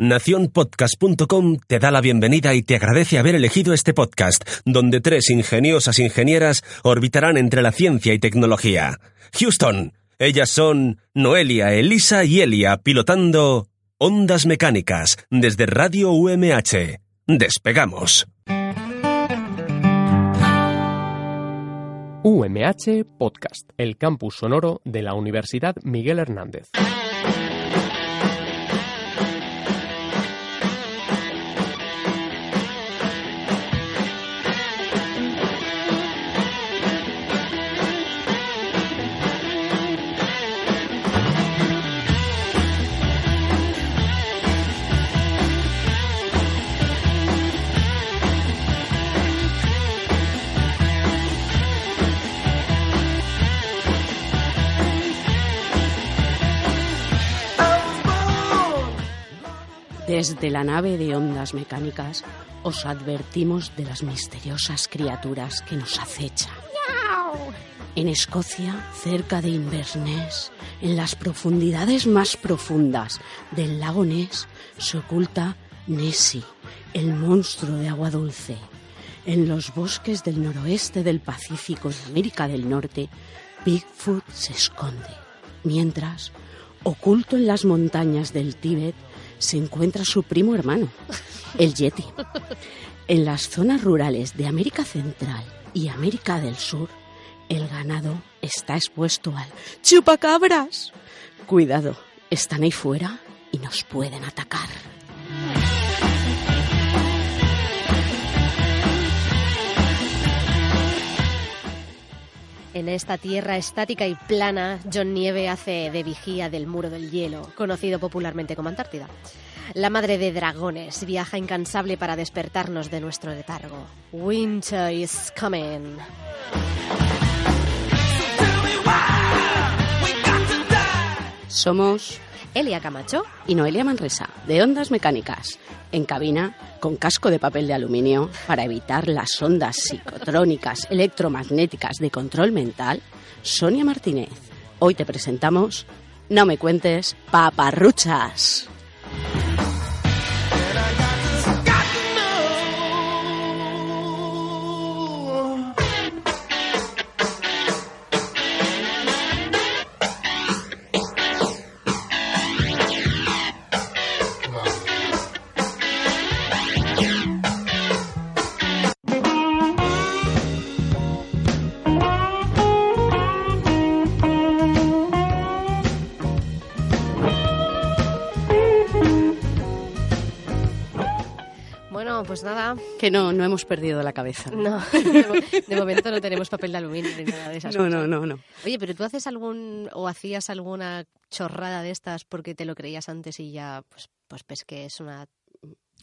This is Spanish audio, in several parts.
Naciónpodcast.com te da la bienvenida y te agradece haber elegido este podcast, donde tres ingeniosas ingenieras orbitarán entre la ciencia y tecnología. Houston, ellas son Noelia, Elisa y Elia, pilotando Ondas Mecánicas desde Radio UMH. Despegamos. UMH Podcast, el campus sonoro de la Universidad Miguel Hernández. Desde la nave de ondas mecánicas os advertimos de las misteriosas criaturas que nos acechan. En Escocia, cerca de Inverness, en las profundidades más profundas del lago Ness, se oculta Nessie, el monstruo de agua dulce. En los bosques del noroeste del Pacífico de América del Norte, Bigfoot se esconde. Mientras, oculto en las montañas del Tíbet, se encuentra su primo hermano, el Yeti. En las zonas rurales de América Central y América del Sur, el ganado está expuesto al chupacabras. Cuidado, están ahí fuera y nos pueden atacar. En esta tierra estática y plana, John Nieve hace de vigía del muro del hielo, conocido popularmente como Antártida. La madre de dragones viaja incansable para despertarnos de nuestro letargo. Winter is coming. Somos Elia Camacho. y Noelia Manresa, de Ondas Mecánicas, en cabina con casco de papel de aluminio para evitar las ondas psicotrónicas electromagnéticas de control mental, Sonia Martínez. Hoy te presentamos No me cuentes paparruchas. Que no, no hemos perdido la cabeza. no, de, mo- de momento no tenemos papel de aluminio ni nada de esas No, cosas. no, no, no. Oye, pero tú haces algún o hacías alguna chorrada de estas porque te lo creías antes y ya, pues, pues ves que es una...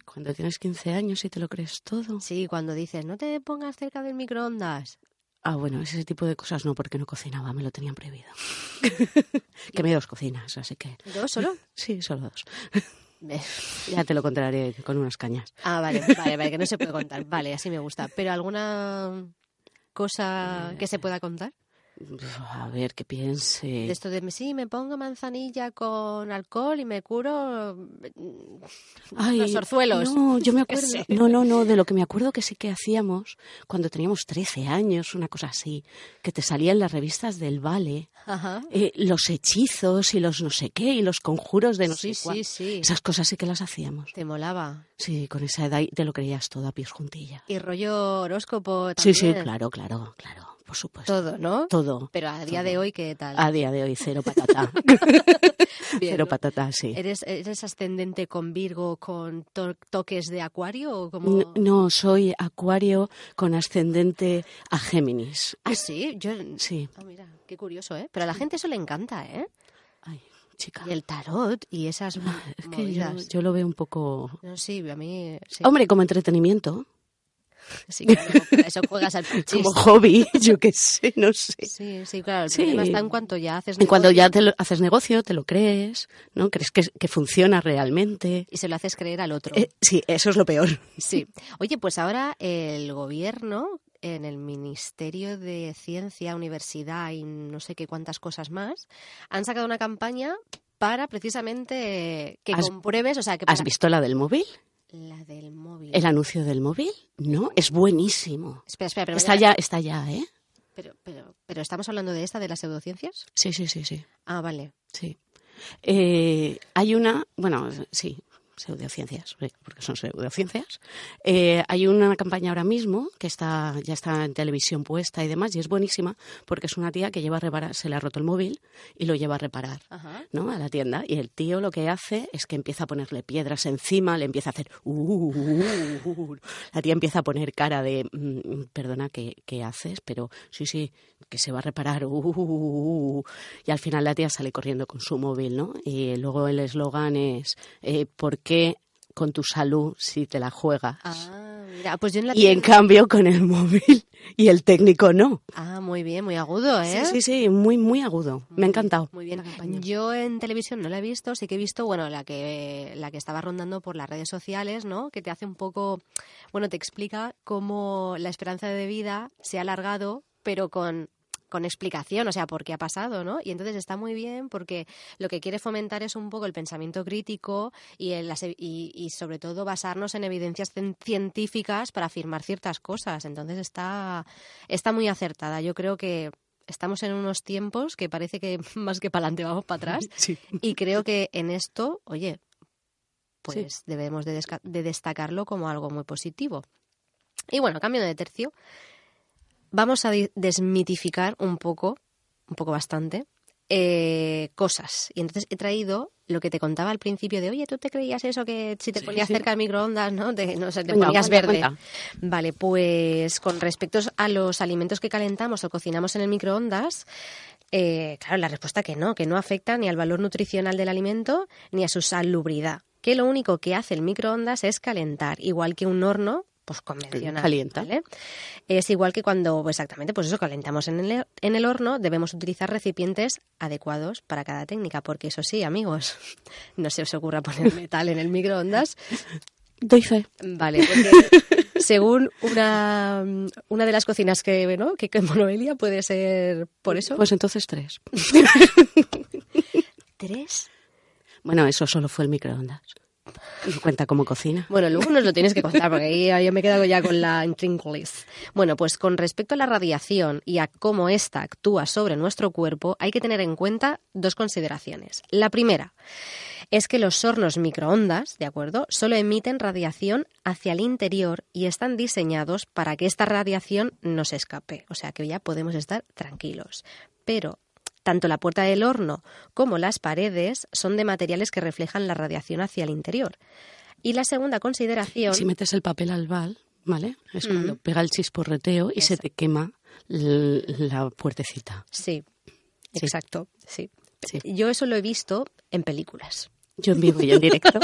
Cuando tienes 15 años y te lo crees todo. Sí, cuando dices, no te pongas cerca del microondas. Ah, bueno, ese tipo de cosas no, porque no cocinaba, me lo tenían prohibido. que me dos cocinas, así que... ¿Dos solo? Sí, solo dos. Ya te lo contaré con unas cañas. Ah, vale, vale, vale, que no se puede contar. Vale, así me gusta. ¿Pero alguna cosa que se pueda contar? A ver, que piense. De esto de, sí, me pongo manzanilla con alcohol y me curo mm, los orzuelos. No, yo me Qué acuerdo. No, no, no, de lo que me acuerdo que sí que hacíamos cuando teníamos 13 años, una cosa así, que te salían las revistas del Vale, Ajá. eh, los hechizos y los no sé qué y los conjuros de no Sí, sé cuál. sí, sí. Esas cosas sí que las hacíamos. Te molaba. Sí, con esa edad te lo creías todo a pies juntillas. Y rollo horóscopo Sí, también. sí, claro, claro, claro, por supuesto. Todo, ¿no? Todo. Pero a día de hoy, ¿qué tal? A día de hoy, cero patata. Bien, cero ¿no? patata, sí. ¿Eres, ¿Eres ascendente con Virgo con to- toques de Acuario o como...? N- No, soy acuario con ascendente a Géminis. Ah, sí, yo... Sí. Ah, mira, qué curioso, ¿eh? Pero a la gente eso le encanta, ¿eh? Ay, chica. Y el tarot y esas Es que yo, yo lo veo un poco... No, sí, a mí... Sí, Hombre, como entretenimiento, sí, claro, para eso juegas al como chiste. hobby, yo qué sé, no sé. Sí, sí, claro. El Sí. problema está en cuanto ya haces Y cuando negocio ya te lo- haces negocio, te lo crees, ¿no? Crees que, que funciona realmente. y se lo haces creer al otro. Eh, sí, eso es lo peor. Sí. Oye, pues ahora el gobierno, en el Ministerio de Ciencia, Universidad y no sé qué cuántas cosas más, han sacado una campaña para precisamente que ¿Has- compruebes, o sea, que ¿Has para- visto la del móvil? La del móvil. ¿El anuncio del móvil? No, es buenísimo. Espera, espera, pero, Está ya, está ya, ¿eh? pero, pero, pero estamos hablando de esta, de las pseudociencias. Sí, sí, sí, sí. Ah, vale. Sí. Eh, hay una, bueno, sí, pseudociencias, porque son pseudociencias. Eh, hay una campaña ahora mismo que está ya está en televisión puesta y demás, y es buenísima porque es una tía que lleva a reparar, se le ha roto el móvil y lo lleva a reparar. Ajá. ¿no? a la tienda y el tío lo que hace es que empieza a ponerle piedras encima, le empieza a hacer "Uh, uh, uh, uh". la tía empieza a poner cara de "Mm, perdona ¿qué, qué haces pero sí sí que se va a reparar y al final la tía sale corriendo con su móvil no y luego el eslogan es eh, ¿por qué con tu salud si te la juegas? Ah, mira, pues yo en la y en cambio con el móvil y el técnico no. Ah, muy bien, muy agudo, ¿eh? Sí, sí, sí, muy, muy agudo. Me ha encantado. Muy bien. Yo en televisión no la he visto, sí que he visto, bueno, la que la que estaba rondando por las redes sociales, ¿no? Que te hace un poco, bueno, te explica cómo la esperanza de vida se ha alargado, pero con con explicación, o sea, por qué ha pasado, ¿no? Y entonces está muy bien porque lo que quiere fomentar es un poco el pensamiento crítico y, el- e- y, y sobre todo basarnos en evidencias cien- científicas para afirmar ciertas cosas. Entonces está, está muy acertada. Yo creo que estamos en unos tiempos que parece que más que para adelante vamos para atrás Sí. y creo que en esto, oye, pues debemos de, de destacarlo como algo muy positivo. Y bueno, cambio de tercio, vamos a desmitificar un poco, un poco bastante, eh, cosas. Y entonces he traído lo que te contaba al principio de, oye, ¿tú te creías eso que si te Sí, ponías sí. cerca del microondas, no? Te, no sé, te Venga, ponías cuenta, verde. cuenta. Vale, pues con respecto a los alimentos que calentamos o cocinamos en el microondas, eh, claro, la respuesta que no, que no afecta ni al valor nutricional del alimento ni a su salubridad. Que lo único que hace el microondas es calentar, igual que un horno pues convencional. Calienta. ¿vale? Es igual que cuando, exactamente, pues eso, calentamos en el, en el horno, debemos utilizar recipientes adecuados para cada técnica, porque eso sí, amigos, no se os ocurra poner metal en el microondas, Doy fe. Vale, porque según una, una de las cocinas que, ¿no? que, que Monoelia puede ser por eso. Pues entonces tres. tres. Bueno, eso solo fue el microondas. Cuenta como cocina. Bueno, luego nos lo tienes que contar porque yo me he quedado ya con la intríngulis. Bueno, pues con respecto a la radiación y a cómo ésta actúa sobre nuestro cuerpo, hay que tener en cuenta dos consideraciones. La primera es que los hornos microondas, ¿de acuerdo?, solo emiten radiación hacia el interior y están diseñados para que esta radiación no se escape. O sea que ya podemos estar tranquilos. Pero tanto la puerta del horno como las paredes son de materiales que reflejan la radiación hacia el interior. Y la segunda consideración... Si metes el papel al bal, ¿vale? Es Mm. cuando pega el chisporreteo y se te quema la puertecita. Sí, Sí. exacto, sí. Sí. Yo eso lo he visto en películas. Yo en vivo y en directo.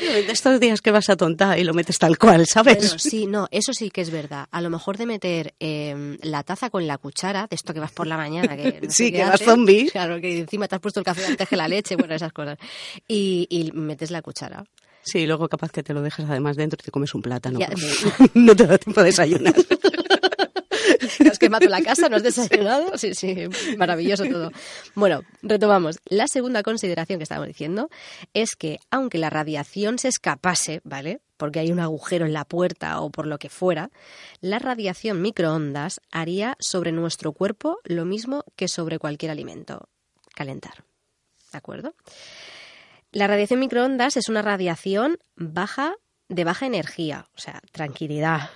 De estos días que vas a tonta y lo metes tal cual, ¿sabes? Bueno, sí, no, eso sí que es verdad. A lo mejor de meter eh, la taza con la cuchara, de esto que vas por la mañana, que no Sí, que vas zombie. Claro, que encima te has puesto el café antes que la leche, bueno, esas cosas. Y, y metes la cuchara. Sí, luego capaz que te lo dejas además dentro y te comes un plátano. Ya. no te da tiempo de desayunar. ¿Te has quemado la casa? ¿No has desayunado? Sí, sí, maravilloso todo. Bueno, retomamos. La segunda consideración que estábamos diciendo es que aunque la radiación se escapase, ¿vale? Porque hay un agujero en la puerta o por lo que fuera, la radiación microondas haría sobre nuestro cuerpo lo mismo que sobre cualquier alimento. Calentar. ¿De acuerdo? La radiación microondas es una radiación baja de baja energía, o sea, tranquilidad,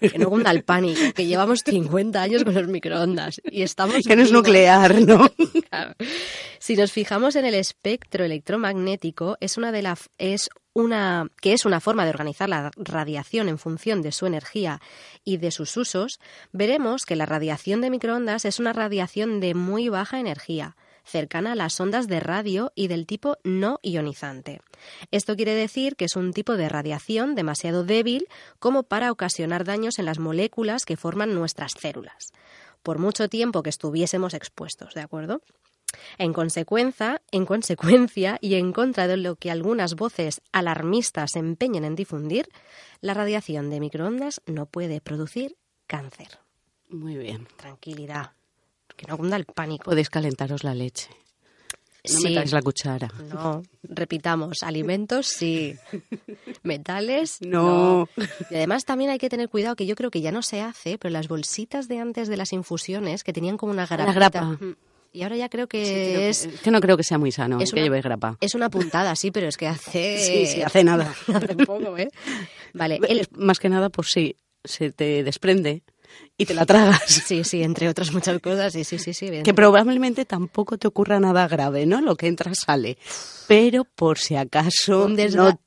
que no cunda el pánico, que llevamos 50 años con los microondas y estamos que no es nuclear, ¿no? Claro. Si nos fijamos en el espectro electromagnético, es una de la, es una, que es una forma de organizar la radiación en función de su energía y de sus usos, veremos que la radiación de microondas es una radiación de muy baja energía, cercana a las ondas de radio y del tipo no ionizante. Esto quiere decir que es un tipo de radiación demasiado débil como para ocasionar daños en las moléculas que forman nuestras células, por mucho tiempo que estuviésemos expuestos, ¿de acuerdo? En consecuencia, en consecuencia, y en contra de lo que algunas voces alarmistas se empeñan en difundir, la radiación de microondas no puede producir cáncer. Muy bien. Tranquilidad, que no cunda el pánico. Podéis calentaros la leche. No Sí. metáis la cuchara. No, repitamos, alimentos sí, metales No. Y además también hay que tener cuidado, que yo creo que ya no se hace, pero las bolsitas de antes de las infusiones, que tenían como una grapa. Mm. Y ahora ya creo que Sí, creo es, que no creo que sea muy sano es que una- lleve grapa. es una puntada, sí, pero es que hace... Sí, sí, hace nada. hace poco, ¿eh? Vale, el- Más que nada por si se te desprende y te la tragas. sí, sí, entre otras muchas cosas, sí, sí, sí, sí. Que evidentemente. probablemente tampoco te ocurra nada grave, ¿no? Lo que entra sale. Pero por si acaso no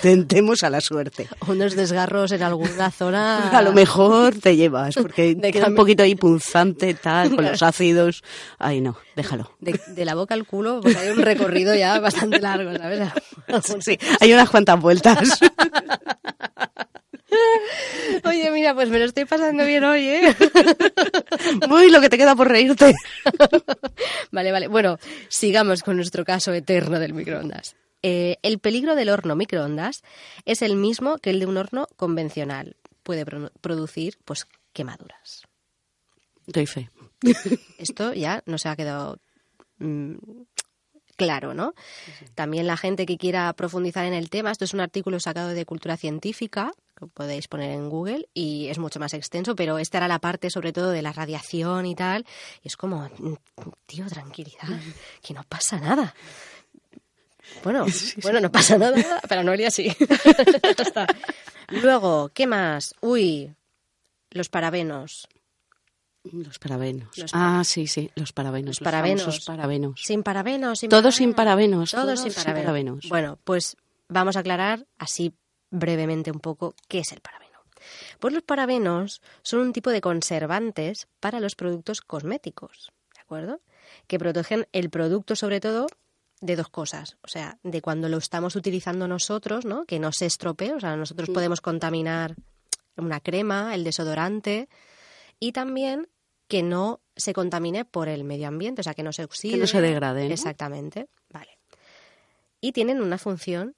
tentemos a la suerte. Unos desgarros en alguna zona... A lo mejor te llevas, porque De queda un poquito ahí punzante, tal, con los ácidos. Ay, no, déjalo. De, de la boca al culo, pues hay un recorrido ya bastante largo, ¿sabes? Sí, hay unas cuantas vueltas. Oye, mira, pues me lo estoy pasando bien hoy, ¿eh? Uy, lo que te queda por reírte. Vale, vale. Bueno, sigamos con nuestro caso eterno del microondas. Eh, el peligro del horno microondas es el mismo que el de un horno convencional. Puede pro- producir, pues, quemaduras. Doy fe. Esto ya nos ha quedado mm, claro, ¿no? También la gente que quiera profundizar en el tema, esto es un artículo sacado de Cultura Científica, que podéis poner en Google, y es mucho más extenso, pero esta era la parte sobre todo de la radiación y tal, y es como, mm, tío, tranquilidad, que no pasa nada. Bueno, bueno, no pasa nada, pero Noelia sí. Luego, ¿qué más? Uy, los parabenos. Los parabenos. Los ah, sí, sí, los parabenos. Los parabenos. parabenos. Sin parabenos, sin Todo sin parabenos. Todo todo sin sin parabenos. parabenos. Bueno, pues vamos a aclarar así brevemente un poco qué es el parabeno. Pues los parabenos son un tipo de conservantes para los productos cosméticos, ¿de acuerdo? Que protegen el producto sobre todo de dos cosas, o sea, de cuando lo estamos utilizando nosotros, ¿no? Que no se estropee, o sea, nosotros podemos contaminar una crema, el desodorante y también que no se contamine por el medio ambiente, o sea, que no se oxide. Que no se degrade, ¿no? Exactamente, vale. Y tienen una función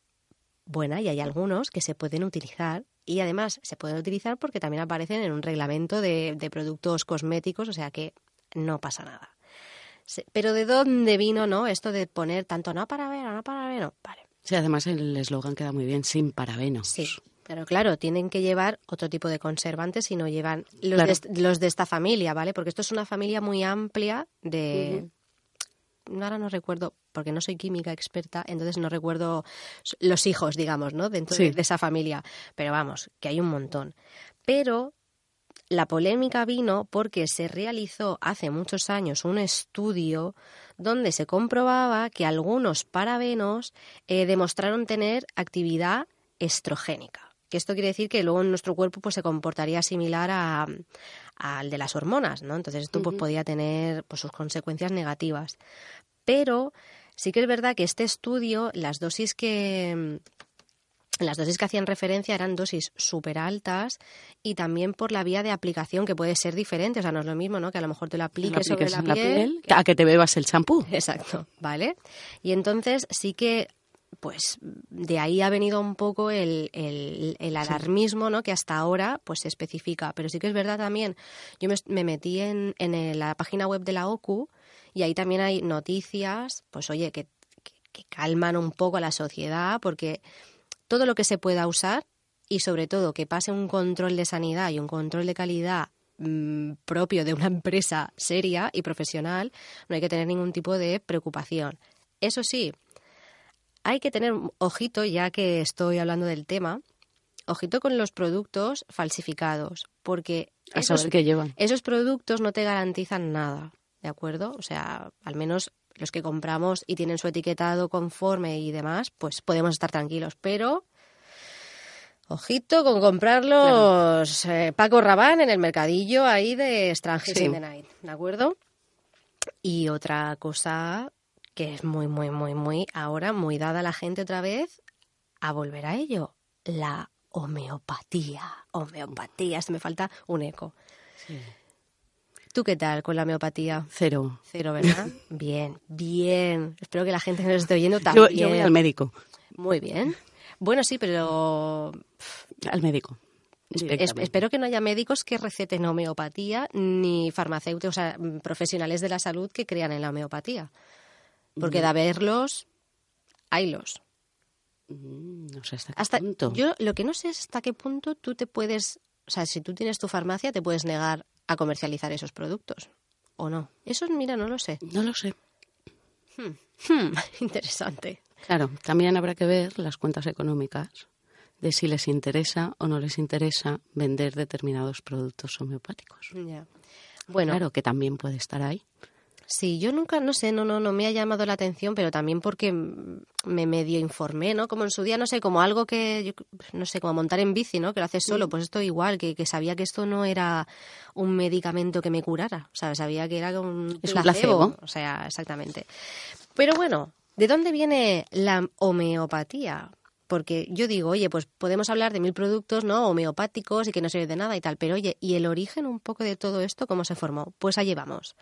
buena y hay algunos que se pueden utilizar y además se pueden utilizar porque también aparecen en un reglamento de, de productos cosméticos, o sea que no pasa nada. Pero ¿de dónde vino, no? Esto de poner tanto no para ver, no para ver, no. Vale. Sí, además el eslogan queda muy bien, sin parabenos. Sí, pero claro, tienen que llevar otro tipo de conservantes si no llevan los, Claro. de, los de esta familia, ¿vale? Porque esto es una familia muy amplia de... Ahora no recuerdo, porque no soy química experta, entonces no recuerdo los hijos, digamos, ¿no? Dentro de esa familia. Pero vamos, que hay un montón. Pero la polémica vino porque se realizó hace muchos años un estudio donde se comprobaba que algunos parabenos eh, demostraron tener actividad estrogénica. Que esto quiere decir que luego en nuestro cuerpo pues, se comportaría similar a- al de las hormonas, ¿no? Entonces esto pues, podía tener pues, sus consecuencias negativas. Pero sí que es verdad que este estudio, las dosis que, las dosis que hacían referencia eran dosis súper altas y también por la vía de aplicación que puede ser diferente. O sea, no es lo mismo, ¿no? Que a lo mejor te lo Lo apliques sobre apliques la piel. a que te bebas el champú. Exacto, ¿vale? Y entonces sí que, pues, de ahí ha venido un poco el, el- el alarmismo, ¿no? Que hasta ahora, pues, se especifica. Pero sí que es verdad también, yo me, me metí en, en la página web de la OCU y ahí también hay noticias, pues, oye, que, que, que calman un poco a la sociedad porque todo lo que se pueda usar y sobre todo que pase un control de sanidad y un control de calidad mm, propio de una empresa seria y profesional, no hay que tener ningún tipo de preocupación. Eso sí, hay que tener ojito, ya que estoy hablando del tema, ojito con los productos falsificados, porque A esos, qué llevan. esos productos no te garantizan nada, ¿de acuerdo? O sea, al menos los que compramos y tienen su etiquetado conforme y demás, pues podemos estar tranquilos, pero ojito con comprarlos eh, Paco Rabán en el mercadillo ahí de Strangers Sí. in the Night, ¿de acuerdo? Y otra cosa que es muy, muy, muy, muy ahora, muy dada a la gente otra vez, a volver a ello, la homeopatía. Homeopatía, se me falta un eco. ¿Tú qué tal con la homeopatía? Cero. Cero, ¿verdad? bien, bien. Espero que la gente que nos esté oyendo también. yo voy al médico. Muy bien. Bueno, sí, pero Al médico. es- espero que no haya médicos que receten homeopatía ni farmacéuticos, o sea, profesionales de la salud que crean en la homeopatía. Porque de haberlos, haylos. Mm, No sé hasta qué Hasta, punto. yo lo que no sé es hasta qué punto tú te puedes, o sea, si tú tienes tu farmacia, te puedes negar a comercializar esos productos. ¿O no? Eso, mira, no lo sé. No lo sé. Hmm, interesante. Claro, también habrá que ver las cuentas económicas de si les interesa o no les interesa vender determinados productos homeopáticos. Ya. Bueno, Claro, que también puede estar ahí. Sí, yo nunca, no sé, no, no, no me ha llamado la atención, pero también porque mm, me medio informé, ¿no? Como en su día, no sé, como algo que, yo, no sé, como montar en bici, ¿no? Que lo haces solo, pues esto igual, que, que sabía que esto no era un medicamento que me curara, o sea, sabía que era un Es un placebo. o sea, exactamente. Pero bueno, ¿de dónde viene la homeopatía? Porque yo digo, oye, pues podemos hablar de mil productos, ¿no? Homeopáticos y que no sirven de nada y tal, pero oye, ¿y el origen un poco de todo esto cómo se formó? Pues allí vamos.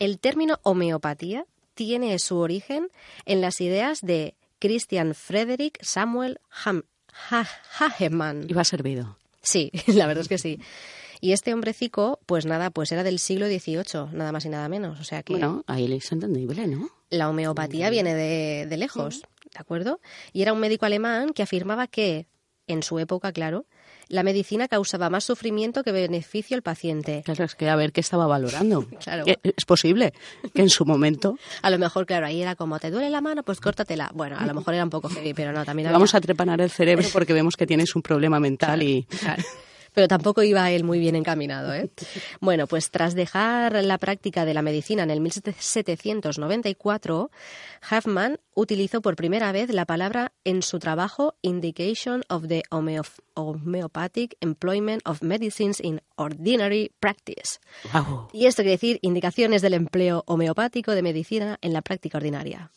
El término homeopatía tiene su origen en las ideas de Christian Frederick Samuel Ham- Ha- va servido. Sí, la verdad es que sí. Y este hombrecico, pues nada, pues era del siglo XVIII, nada más y nada menos. O sea que Bueno, ahí es entendible, ¿no? la homeopatía viene de, de lejos, ¿de acuerdo? Y era un médico alemán que afirmaba que, en su época, claro, la medicina causaba más sufrimiento que beneficio al paciente. Claro, es que a ver qué estaba valorando. Claro. Es posible que en su momento A lo mejor, claro, ahí era como, ¿te duele la mano? Pues córtatela. Bueno, a lo mejor era un poco heavy, pero no, también había- vamos a trepanar el cerebro porque vemos que tienes un problema mental y Claro. Pero tampoco iba él muy bien encaminado. ¿eh? Bueno, pues tras dejar la práctica de la medicina en el 1794, Huffman utilizó por primera vez la palabra en su trabajo Indication of the Homeopathic Employment of Medicines in Ordinary Practice. Y esto quiere decir indicaciones del empleo homeopático de medicina en la práctica ordinaria.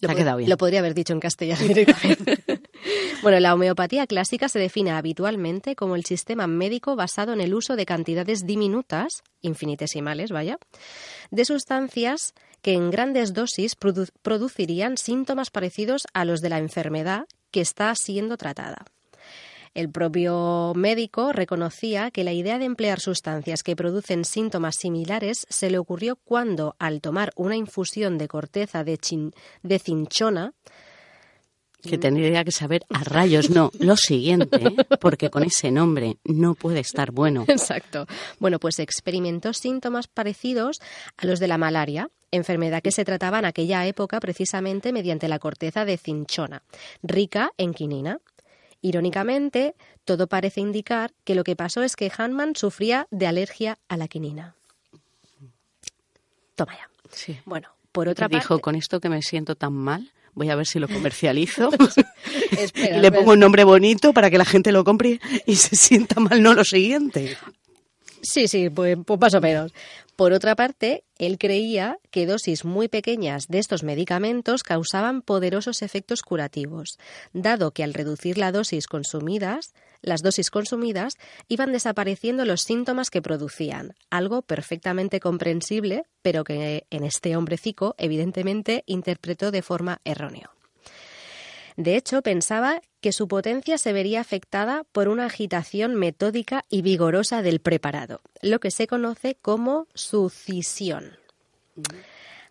Te ha quedado bien. Lo podría haber dicho en castellano directamente. bueno, la homeopatía clásica se define habitualmente como el sistema médico basado en el uso de cantidades diminutas, infinitesimales, vaya, de sustancias que en grandes dosis produ- producirían síntomas parecidos a los de la enfermedad que está siendo tratada. El propio médico reconocía que la idea de emplear sustancias que producen síntomas similares se le ocurrió cuando, al tomar una infusión de corteza de, chin- de cinchona, que tendría que saber a rayos, no, lo siguiente, ¿eh? porque con ese nombre no puede estar bueno. Exacto. Bueno, pues experimentó síntomas parecidos a los de la malaria, enfermedad que se trataba en aquella época precisamente mediante la corteza de cinchona, rica en quinina. Irónicamente, todo parece indicar que lo que pasó es que Hahnemann sufría de alergia a la quinina. Toma ya. Sí. Bueno, por otra dijo, parte... con esto que me siento tan mal, voy a ver si lo comercializo Espera, y le pongo un nombre bonito para que la gente lo compre y se sienta mal, no lo siguiente. Sí, sí, pues, pues más o menos. Por otra parte, él creía que dosis muy pequeñas de estos medicamentos causaban poderosos efectos curativos, dado que al reducir la dosis consumidas, las dosis consumidas iban desapareciendo los síntomas que producían, algo perfectamente comprensible, pero que en este hombrecico evidentemente interpretó de forma errónea. De hecho, pensaba que su potencia se vería afectada por una agitación metódica y vigorosa del preparado, lo que se conoce como sucisión.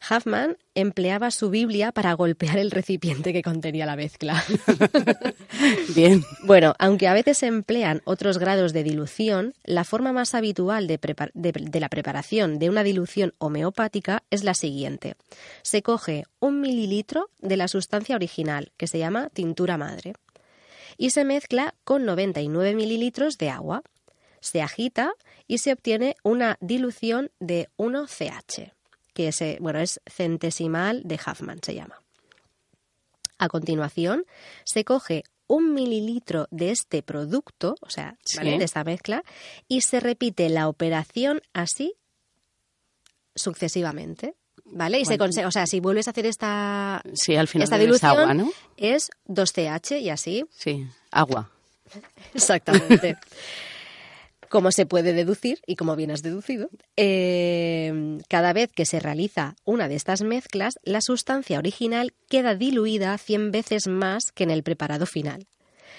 Huffman empleaba su Biblia para golpear el recipiente que contenía la mezcla. Bien. Bueno, aunque a veces se emplean otros grados de dilución, la forma más habitual de, prepar- de- de la preparación de una dilución homeopática es la siguiente. Se coge un mililitro de la sustancia original, que se llama tintura madre, y se mezcla con 99 mililitros de agua. Se agita y se obtiene una dilución de 1CH, que es, bueno, es centesimal de Huffman, se llama. A continuación, se coge un mililitro de este producto, o sea, ¿vale? De esta mezcla, y se repite la operación así sucesivamente. ¿Vale? Y se consegue, o sea, si vuelves a hacer esta, Sí, al final esta dilución, agua, ¿no? es 2CH y así. Sí, agua. Exactamente. Como se puede deducir y como bien has deducido, eh, cada vez que se realiza una de estas mezclas, la sustancia original queda diluida 100 veces más que en el preparado final.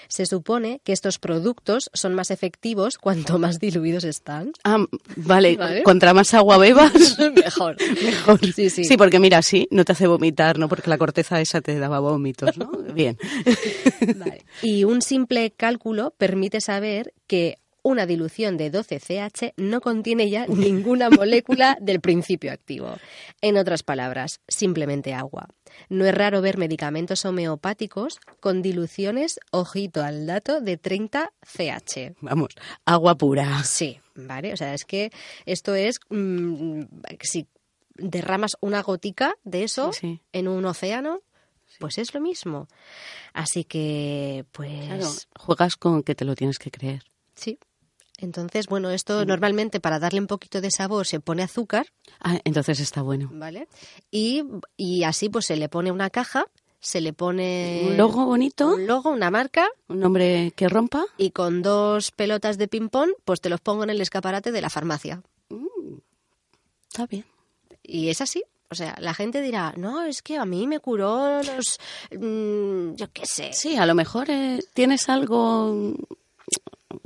Se supone que estos productos son más efectivos cuanto más diluidos están. Ah, vale. Vale. Contra más agua bebas, Mejor. mejor. Sí, sí. porque mira, sí, no te hace vomitar, ¿no? Porque la corteza esa te daba vómitos, ¿no? Bien. Vale. Y un simple cálculo permite saber que una dilución de 12CH no contiene ya ninguna molécula del principio activo. En otras palabras, simplemente agua. No es raro ver medicamentos homeopáticos con diluciones, ojito al dato, de 30CH. Vamos, agua pura. Sí, ¿vale? O sea, es que esto es... mm, si derramas una gotica de eso sí. en un océano, pues es lo mismo. Así que, pues... Claro, juegas con que te lo tienes que creer. Sí. Entonces, bueno, esto normalmente para darle un poquito de sabor se pone azúcar, Ah, entonces está bueno. ¿vale? Y, y así pues se le pone una caja, se le pone Un logo bonito, un logo, una marca un nombre que rompa. y con dos pelotas de ping-pong pues te los pongo en el escaparate de la farmacia. Está bien. Y es así. O sea, la gente dirá, no, es que a mí me curó los... mm, yo qué sé. Sí, a lo mejor eh, tienes algo,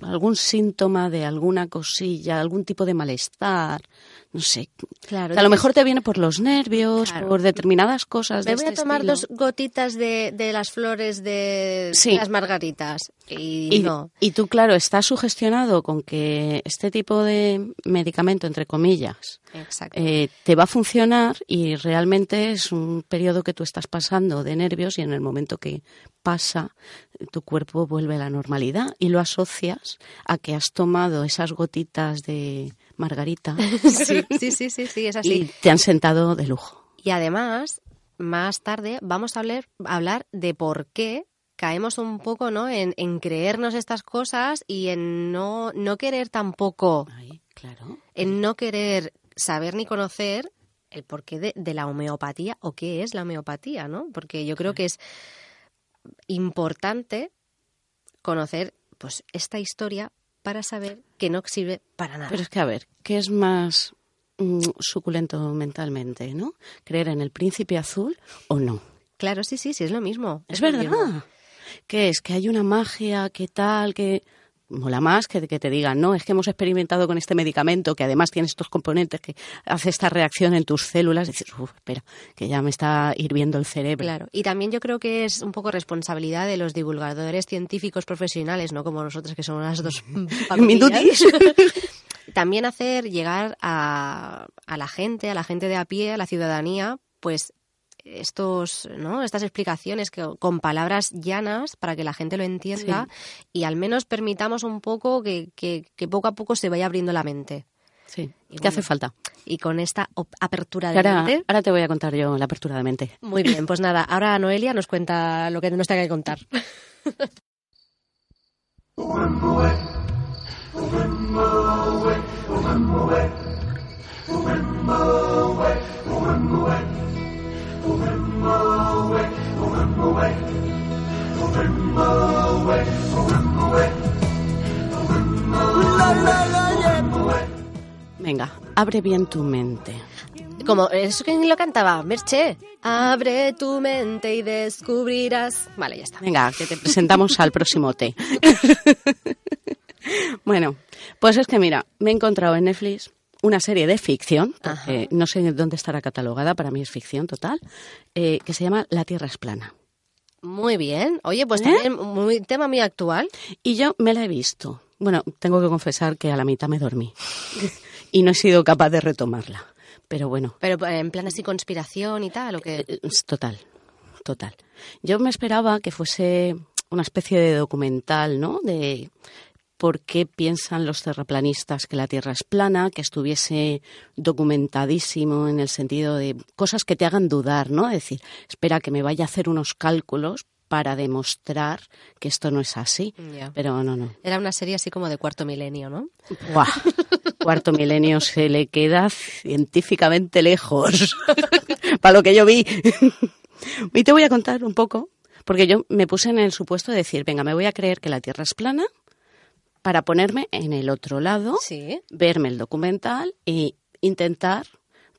algún síntoma de alguna cosilla, algún tipo de malestar, no sé. Claro. A lo mejor te viene por los nervios, Claro. por determinadas cosas. Me de voy a este tomar estilo. dos gotitas de, de las flores de Sí. las margaritas. Y, Y, no. y tú, claro, estás sugestionado con que este tipo de medicamento, entre comillas, eh, te va a funcionar y realmente es un periodo que tú estás pasando de nervios y en el momento que pasa, tu cuerpo vuelve a la normalidad y lo asocias a que has tomado esas gotitas de margarita sí, sí, sí, sí, sí, es y así. te han sentado de lujo. Y además, más tarde vamos a hablar, de por qué caemos un poco ¿no? en, en creernos estas cosas y en no, no querer tampoco, Ahí, claro. en no querer saber ni conocer el porqué de, de la homeopatía o qué es la homeopatía, ¿no? Porque yo creo que es importante conocer pues esta historia para saber que no sirve para nada. Pero es que, a ver, ¿qué es más mm, suculento mentalmente, no? ¿Creer en el príncipe azul o no? Claro, sí, sí, sí, es lo mismo. Es verdad. mismo. ¿Qué es? Que hay una magia, que tal, que mola más que, que te digan, no, es que hemos experimentado con este medicamento que además tiene estos componentes que hace esta reacción en tus células. Y dices, uff, espera, que ya me está hirviendo el cerebro. Claro, y también yo creo que es un poco responsabilidad de los divulgadores científicos profesionales, no como nosotros que somos las dos pacotillas. También hacer llegar a, a la gente, a la gente de a pie, a la ciudadanía, pues estos, ¿no? estas explicaciones que, con palabras llanas para que la gente lo entienda y al menos permitamos un poco que, que- que poco a poco se vaya abriendo la mente. Sí, Y ¿qué bueno, hace falta? Y con esta apertura de Ahora, mente. ahora te voy a contar yo la apertura de mente. Muy bien, pues nada, ahora Noelia nos cuenta lo que nos tenga que contar. Venga, abre bien tu mente. Como, ¿eso quién lo cantaba? Merche. Abre tu mente y descubrirás. Vale, ya está. Venga, que te presentamos al próximo té. bueno, pues es que mira, me he encontrado en Netflix una serie de ficción, porque no sé dónde estará catalogada, para mí es ficción total, eh, que se llama La Tierra es plana. Muy bien. Oye, pues ¿Eh? también muy, tema muy actual. Y yo me la he visto. Bueno, tengo que confesar que a la mitad me dormí y no he sido capaz de retomarla. Pero bueno, Pero eh, en plan así conspiración y tal, ¿o qué? Total, total. Yo me esperaba que fuese una especie de documental, ¿no? De por qué piensan los terraplanistas que la Tierra es plana, que estuviese documentadísimo en el sentido de cosas que te hagan dudar, ¿no? Es decir, espera que me vaya a hacer unos cálculos para demostrar que esto no es así. Pero no, no. Era una serie así como de cuarto milenio, ¿no? Buah, cuarto milenio se le queda científicamente lejos, para lo que yo vi. y te voy a contar un poco, porque yo me puse en el supuesto de decir, venga, me voy a creer que la Tierra es plana para ponerme en el otro lado, Sí. verme el documental e intentar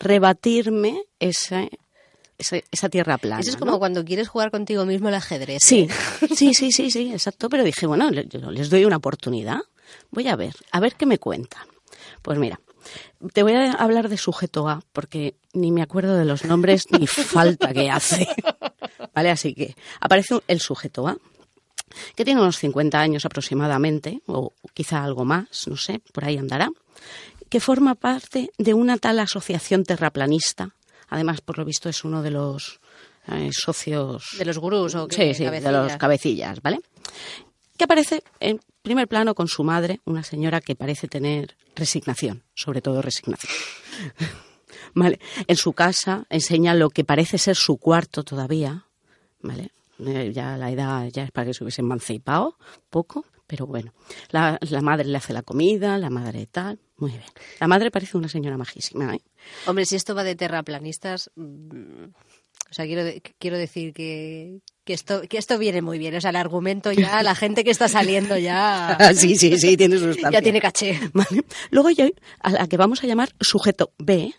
rebatirme esa, esa, esa Tierra plana. Eso es como ¿no? cuando quieres jugar contigo mismo el ajedrez. Sí, sí, sí, sí, sí, exacto. Pero dije, bueno, les doy una oportunidad. Voy a ver, a ver qué me cuentan. Pues mira, te voy a hablar de sujeto A, porque ni me acuerdo de los nombres ni falta que hace. ¿Vale? Así que aparece el sujeto A, que tiene unos 50 años aproximadamente, o quizá algo más, no sé, por ahí andará, que forma parte de una tal asociación terraplanista. Además, por lo visto, es uno de los eh, socios De los gurús o qué, Sí, sí, de los cabecillas, ¿vale? Que aparece en primer plano con su madre, una señora que parece tener resignación, sobre todo resignación. ¿Vale? En su casa enseña lo que parece ser su cuarto todavía, ¿vale? Eh, ya la edad ya es para que se hubiese emancipado, poco, pero bueno. La, la madre le hace la comida, la madre tal, muy bien. La madre parece una señora majísima, ¿eh? Hombre, si esto va de terraplanistas, mm, o sea, quiero, quiero decir que, que, esto, que esto viene muy bien. O sea, el argumento ya, la gente que está saliendo ya, sí, sí, sí, tiene sustancia. ya tiene caché. ¿Vale? Luego hay a la que vamos a llamar sujeto B,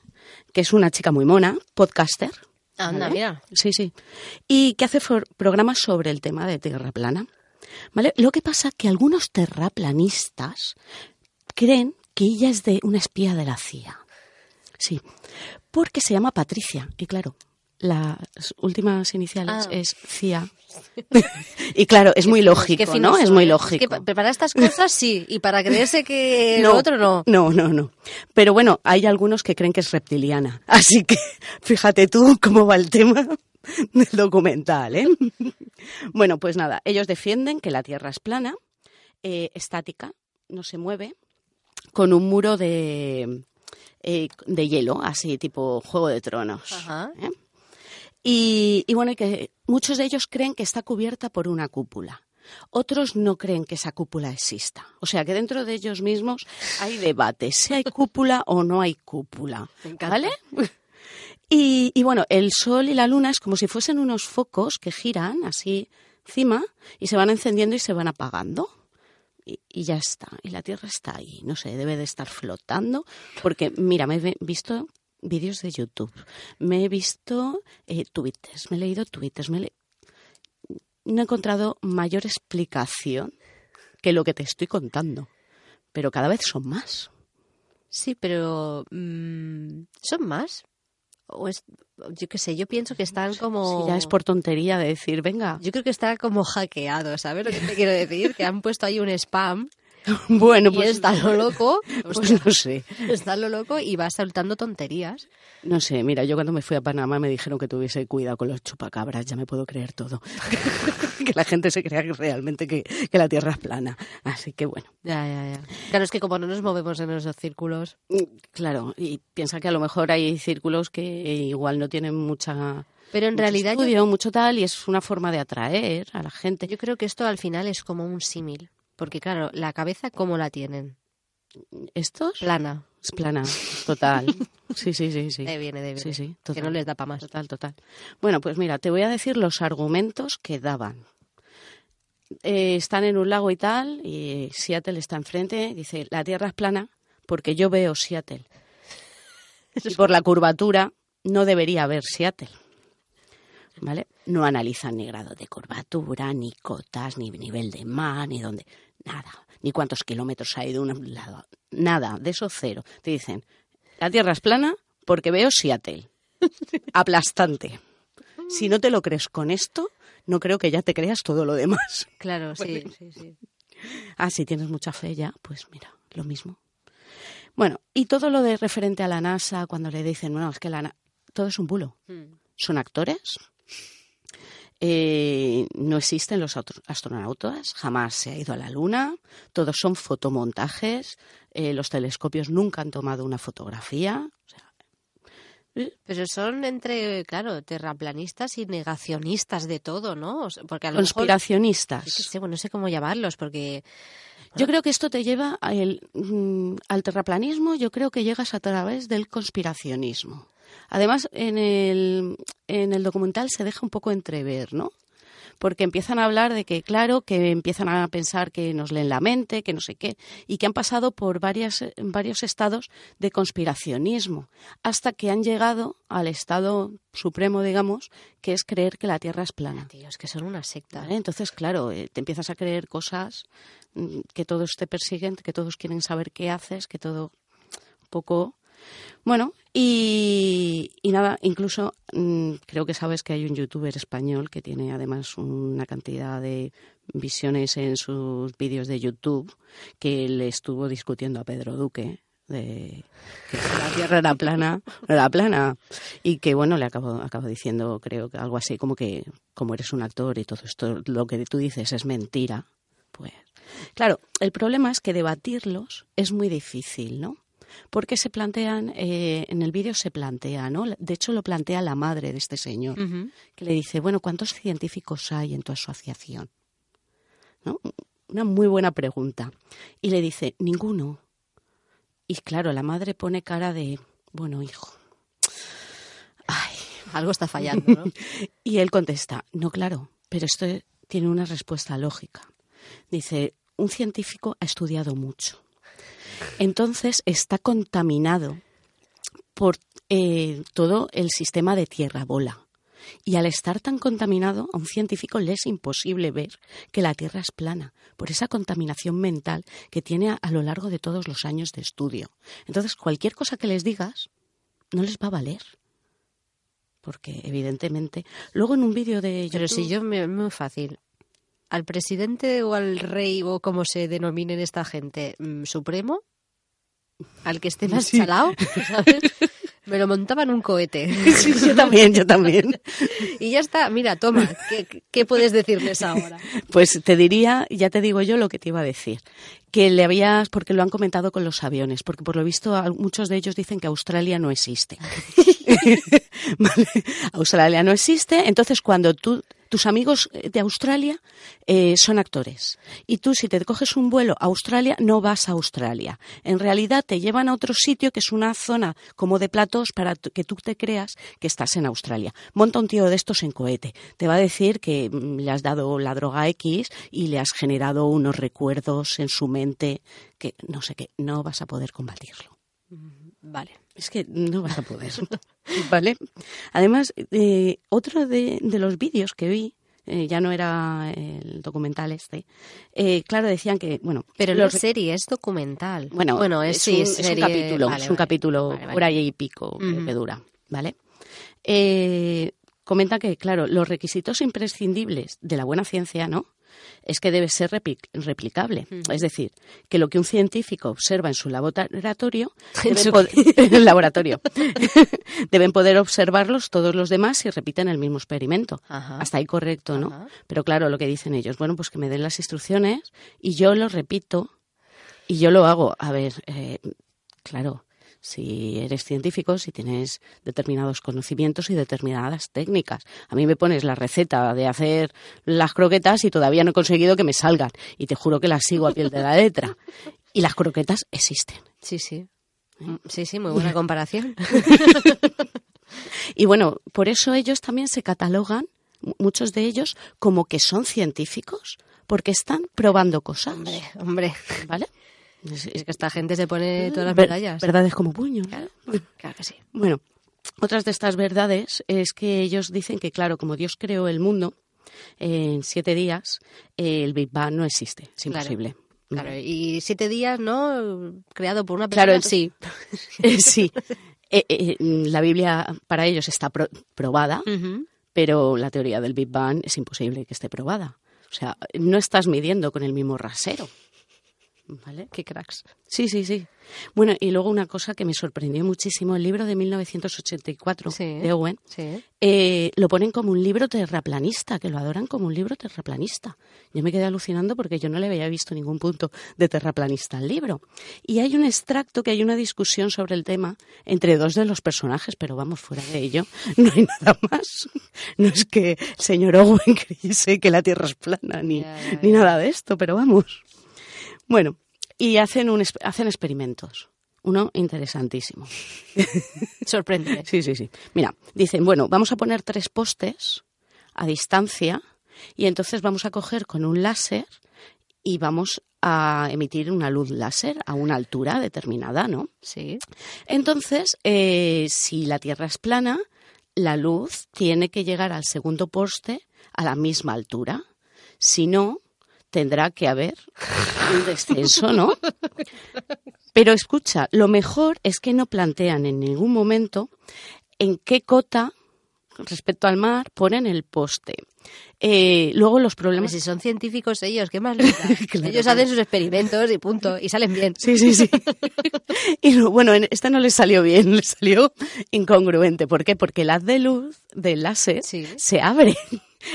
que es una chica muy mona, podcaster. Anda, ¿vale? mira. Sí, sí. Y que hace programas sobre el tema de tierra plana. ¿Vale? Lo que pasa que algunos terraplanistas creen que ella es de una espía de la CIA. Sí, porque se llama Patricia. Y claro, las últimas iniciales Ah. es CIA. y claro, es muy lógico, Qué ¿no? finoso, Es muy lógico. que pa- para estas cosas sí, y para creerse que lo otro no. No, no, no. Pero bueno, hay algunos que creen que es reptiliana. Así que fíjate tú cómo va el tema del documental, ¿eh? Bueno, pues nada, ellos defienden que la Tierra es plana, eh, estática, no se mueve, con un muro de, eh, de hielo, así tipo Juego de Tronos. Ajá. ¿eh? Y, y bueno, y que muchos de ellos creen que está cubierta por una cúpula. Otros no creen que esa cúpula exista. O sea que dentro de ellos mismos hay debate, si hay cúpula o no hay cúpula. ¿Vale? Y, y bueno, el sol y la luna es como si fuesen unos focos que giran así encima y se van encendiendo y se van apagando. Y, y ya está. Y la Tierra está ahí. No sé, debe de estar flotando. Porque, mira, me he visto vídeos de YouTube, me he visto eh, tweets, me he leído tweets, me he le- no he encontrado mayor explicación que lo que te estoy contando. Pero cada vez son más. Sí, pero mm, ¿son más? O es, yo qué sé, yo pienso que están como... Si ya es por tontería de decir, venga, Yo creo que está como hackeado, ¿sabes lo que te quiero decir? Que han puesto ahí un spam bueno, y pues, está lo loco, pues no sé. está lo loco y va soltando tonterías. No sé, mira, yo cuando me fui a Panamá me dijeron que tuviese cuidado con los chupacabras, ya me puedo creer todo. que la gente se crea que realmente que, que la Tierra es plana. Así que bueno, Ya, ya, ya. Claro, es que como no nos movemos en esos círculos... Mm, claro, y piensa que a lo mejor hay círculos que igual no tienen mucha Pero en mucho realidad yo, estudio, mucho tal, y es una forma de atraer a la gente. yo creo que esto al final es como un símil. Porque claro, la cabeza, ¿cómo la tienen? ¿Estos? Plana. Es plana, total. Sí, sí, sí, sí. De viene, de viene. Sí, sí, Que no les da para más. Total, total. Bueno, pues mira, te voy a decir los argumentos que daban. Eh, están en un lago y tal, y Seattle está enfrente. Dice, la Tierra es plana porque yo veo Seattle. Y por la curvatura no debería haber Seattle. ¿Vale? No analizan ni grado de curvatura, ni cotas, ni nivel de mar, ni dónde. Nada. Ni cuántos kilómetros hay de un lado. Nada. De eso cero. Te dicen, la Tierra es plana porque veo Seattle. Aplastante. Si no te lo crees con esto, no creo que ya te creas todo lo demás. Claro, sí, sí, sí. Ah, si tienes mucha fe ya, pues mira, lo mismo. Bueno, y todo lo de referente a la NASA, cuando le dicen, bueno, es que la todo es un bulo. Mm. Son actores. Eh, no existen los astronautas, jamás se ha ido a la Luna, todos son fotomontajes, eh, los telescopios nunca han tomado una fotografía. O sea, Pero son entre, claro, terraplanistas y negacionistas de todo, ¿no? Porque a lo Conspiracionistas. Mejor, no sé cómo llamarlos, porque... Yo creo que esto te lleva mm, al terraplanismo, yo creo que llegas a través del conspiracionismo. Además, en el, en el documental se deja un poco entrever, ¿no? porque empiezan a hablar de que, claro, que empiezan a pensar que nos leen la mente, que no sé qué, y que han pasado por varias, varios estados de conspiracionismo, hasta que han llegado al estado supremo, digamos, que es creer que la Tierra es plana. Tío, es que son una secta. Entonces, claro, eh, te empiezas a creer cosas mm, que todos te persiguen, que todos quieren saber qué haces, que todo un poco bueno, y, nada, incluso mm, creo que sabes que hay un youtuber español que tiene además una cantidad de visiones en sus vídeos de YouTube que le estuvo discutiendo a Pedro Duque de que la Tierra era plana, era plana y que bueno le acabo, acabo diciendo creo que algo así como que como eres un actor y todo esto lo que tú dices es mentira, pues claro, el problema es que debatirlos es muy difícil, ¿no? Porque se plantean, eh, en el vídeo se plantea, ¿no? De hecho, lo plantea la madre de este señor, que le dice, bueno, ¿cuántos científicos hay en tu asociación? ¿No? Una muy buena pregunta. Y le dice, ninguno. Y claro, la madre pone cara de, bueno, hijo. Ay, algo está fallando, ¿no? y él contesta, no, claro, pero esto tiene una respuesta lógica. Dice, un científico ha estudiado mucho entonces está contaminado por eh, todo el sistema de tierra bola. Y al estar tan contaminado, a un científico le es imposible ver que la Tierra es plana, por esa contaminación mental que tiene a, lo largo de todos los años de estudio. Entonces, cualquier cosa que les digas no les va a valer. Porque, evidentemente, luego en un vídeo de Pero si yo, me, muy fácil al presidente o al rey o como se denominen esta gente mm, supremo, al que esté más chalado, ¿sabes? Me lo montaba en un cohete. Sí, yo también, yo también. Y ya está, mira, toma, ¿qué, puedes decirles ahora? Pues te diría, ya te digo yo lo que te iba a decir, que le habías, porque lo han comentado con los aviones, porque por lo visto muchos de ellos dicen que Australia no existe. Australia no existe, entonces cuando tú tus amigos eh, de Australia eh, son actores. Y tú, si te coges un vuelo a Australia, no vas a Australia. En realidad te llevan a otro sitio que es una zona como de platos para que tú te creas que estás en Australia. Monta un tío de estos en cohete. Te va a decir que mm, le has dado la droga X y le has generado unos recuerdos en su mente que no sé qué, no vas a poder combatirlo. Vale. Es que no vas a poder. ¿Vale? Además, eh, otro de, los vídeos que vi, eh, ya no era el documental este, eh, claro, decían que, bueno... Pero la serie es documental. Bueno, bueno es, sí, un, es, un, capítulo, es un capítulo y pico que dura, ¿vale? comenta que, claro, los requisitos imprescindibles de la buena ciencia, ¿no? Es que debe ser replicable. Es decir, que lo que un científico observa en su laboratorio, en el laboratorio, deben poder observarlos todos los demás si repiten el mismo experimento. Hasta ahí correcto, ¿no? Pero claro, lo que dicen ellos, bueno, pues que me den las instrucciones y yo lo repito y yo lo hago. A ver, eh, claro, si eres científico, si tienes determinados conocimientos y determinadas técnicas. A mí me pones la receta de hacer las croquetas y todavía no he conseguido que me salgan. Y te juro que las sigo a piel de la letra. Y las croquetas existen. Sí, sí. ¿Eh? Sí, sí, muy buena comparación. y bueno, por eso ellos también se catalogan, muchos de ellos, como que son científicos, porque están probando cosas. Hombre, hombre. ¿Vale? Es, que esta gente se pone todas las medallas. Verdades como puño. Claro, claro que sí. Bueno, otras de estas verdades es que ellos dicen que, claro, como Dios creó el mundo en siete días, el Big Bang no existe. Es imposible. Claro, y siete días, ¿no? Creado por una persona. Claro, sí. sí. Eh, eh, la Biblia para ellos está probada, pero la teoría del Big Bang es imposible que esté probada. O sea, no estás midiendo con el mismo rasero. ¿Vale? Qué cracks. Sí, sí, sí. Bueno, y luego una cosa que me sorprendió muchísimo, el libro de 1984 Sí. de Owen, Sí. eh, lo ponen como un libro terraplanista, que lo adoran como un libro terraplanista. Yo me quedé alucinando porque yo no le había visto ningún punto de terraplanista al libro. Y hay un extracto que hay una discusión sobre el tema entre dos de los personajes, pero vamos, fuera de ello, no hay nada más. No es que el señor Owen creyese que la Tierra es plana, ni, ni nada de esto, pero vamos. Bueno, y hacen, un, hacen experimentos. Uno interesantísimo. Sorprende. Sí, sí, sí. Mira, dicen, bueno, vamos a poner tres postes a distancia y entonces vamos a coger con un láser y vamos a emitir una luz láser a una altura determinada, ¿no? Sí. Entonces, eh, si la Tierra es plana, la luz tiene que llegar al segundo poste a la misma altura. Si no, tendrá que haber un descenso, ¿no? Pero escucha, lo mejor es que no plantean en ningún momento en qué cota respecto al mar ponen el poste. Eh, luego los problemas... si son científicos ellos, ¿qué más les da? Claro, ellos claro. hacen sus experimentos y punto. Y salen bien. Sí, sí, sí. y lo- bueno, en esta no le salió bien, le salió incongruente. ¿Por qué? Porque el haz de luz del láser Sí. se abre.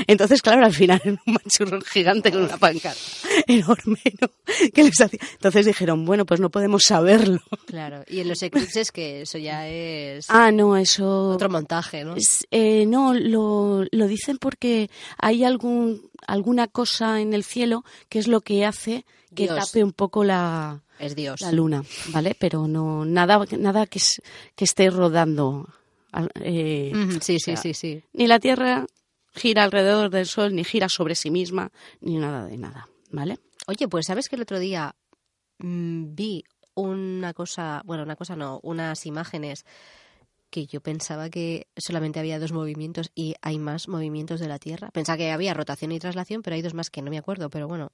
Entonces, claro, al final era un machurrón gigante con una pancarta enorme, ¿no? Que les hacía- Entonces dijeron, bueno, pues no podemos saberlo. Claro. Y en los eclipses, que eso ya es Ah, no, eso... otro montaje, ¿no? Es- eh, no, lo, lo dicen porque hay algún, alguna cosa en el cielo que es lo que hace que Dios. tape un poco la, Es Dios. la luna, ¿vale? Pero no nada, nada que, es- que esté rodando. eh, Sí, o sea, sí, sí, sí. Ni la Tierra gira alrededor del Sol, ni gira sobre sí misma, ni nada de nada, ¿vale? Oye, pues sabes que el otro día mm, vi una cosa, bueno, una cosa no, unas imágenes que yo pensaba que solamente había dos movimientos y hay más movimientos de la Tierra. Pensaba que había rotación y traslación, pero hay dos más que no me acuerdo, pero bueno,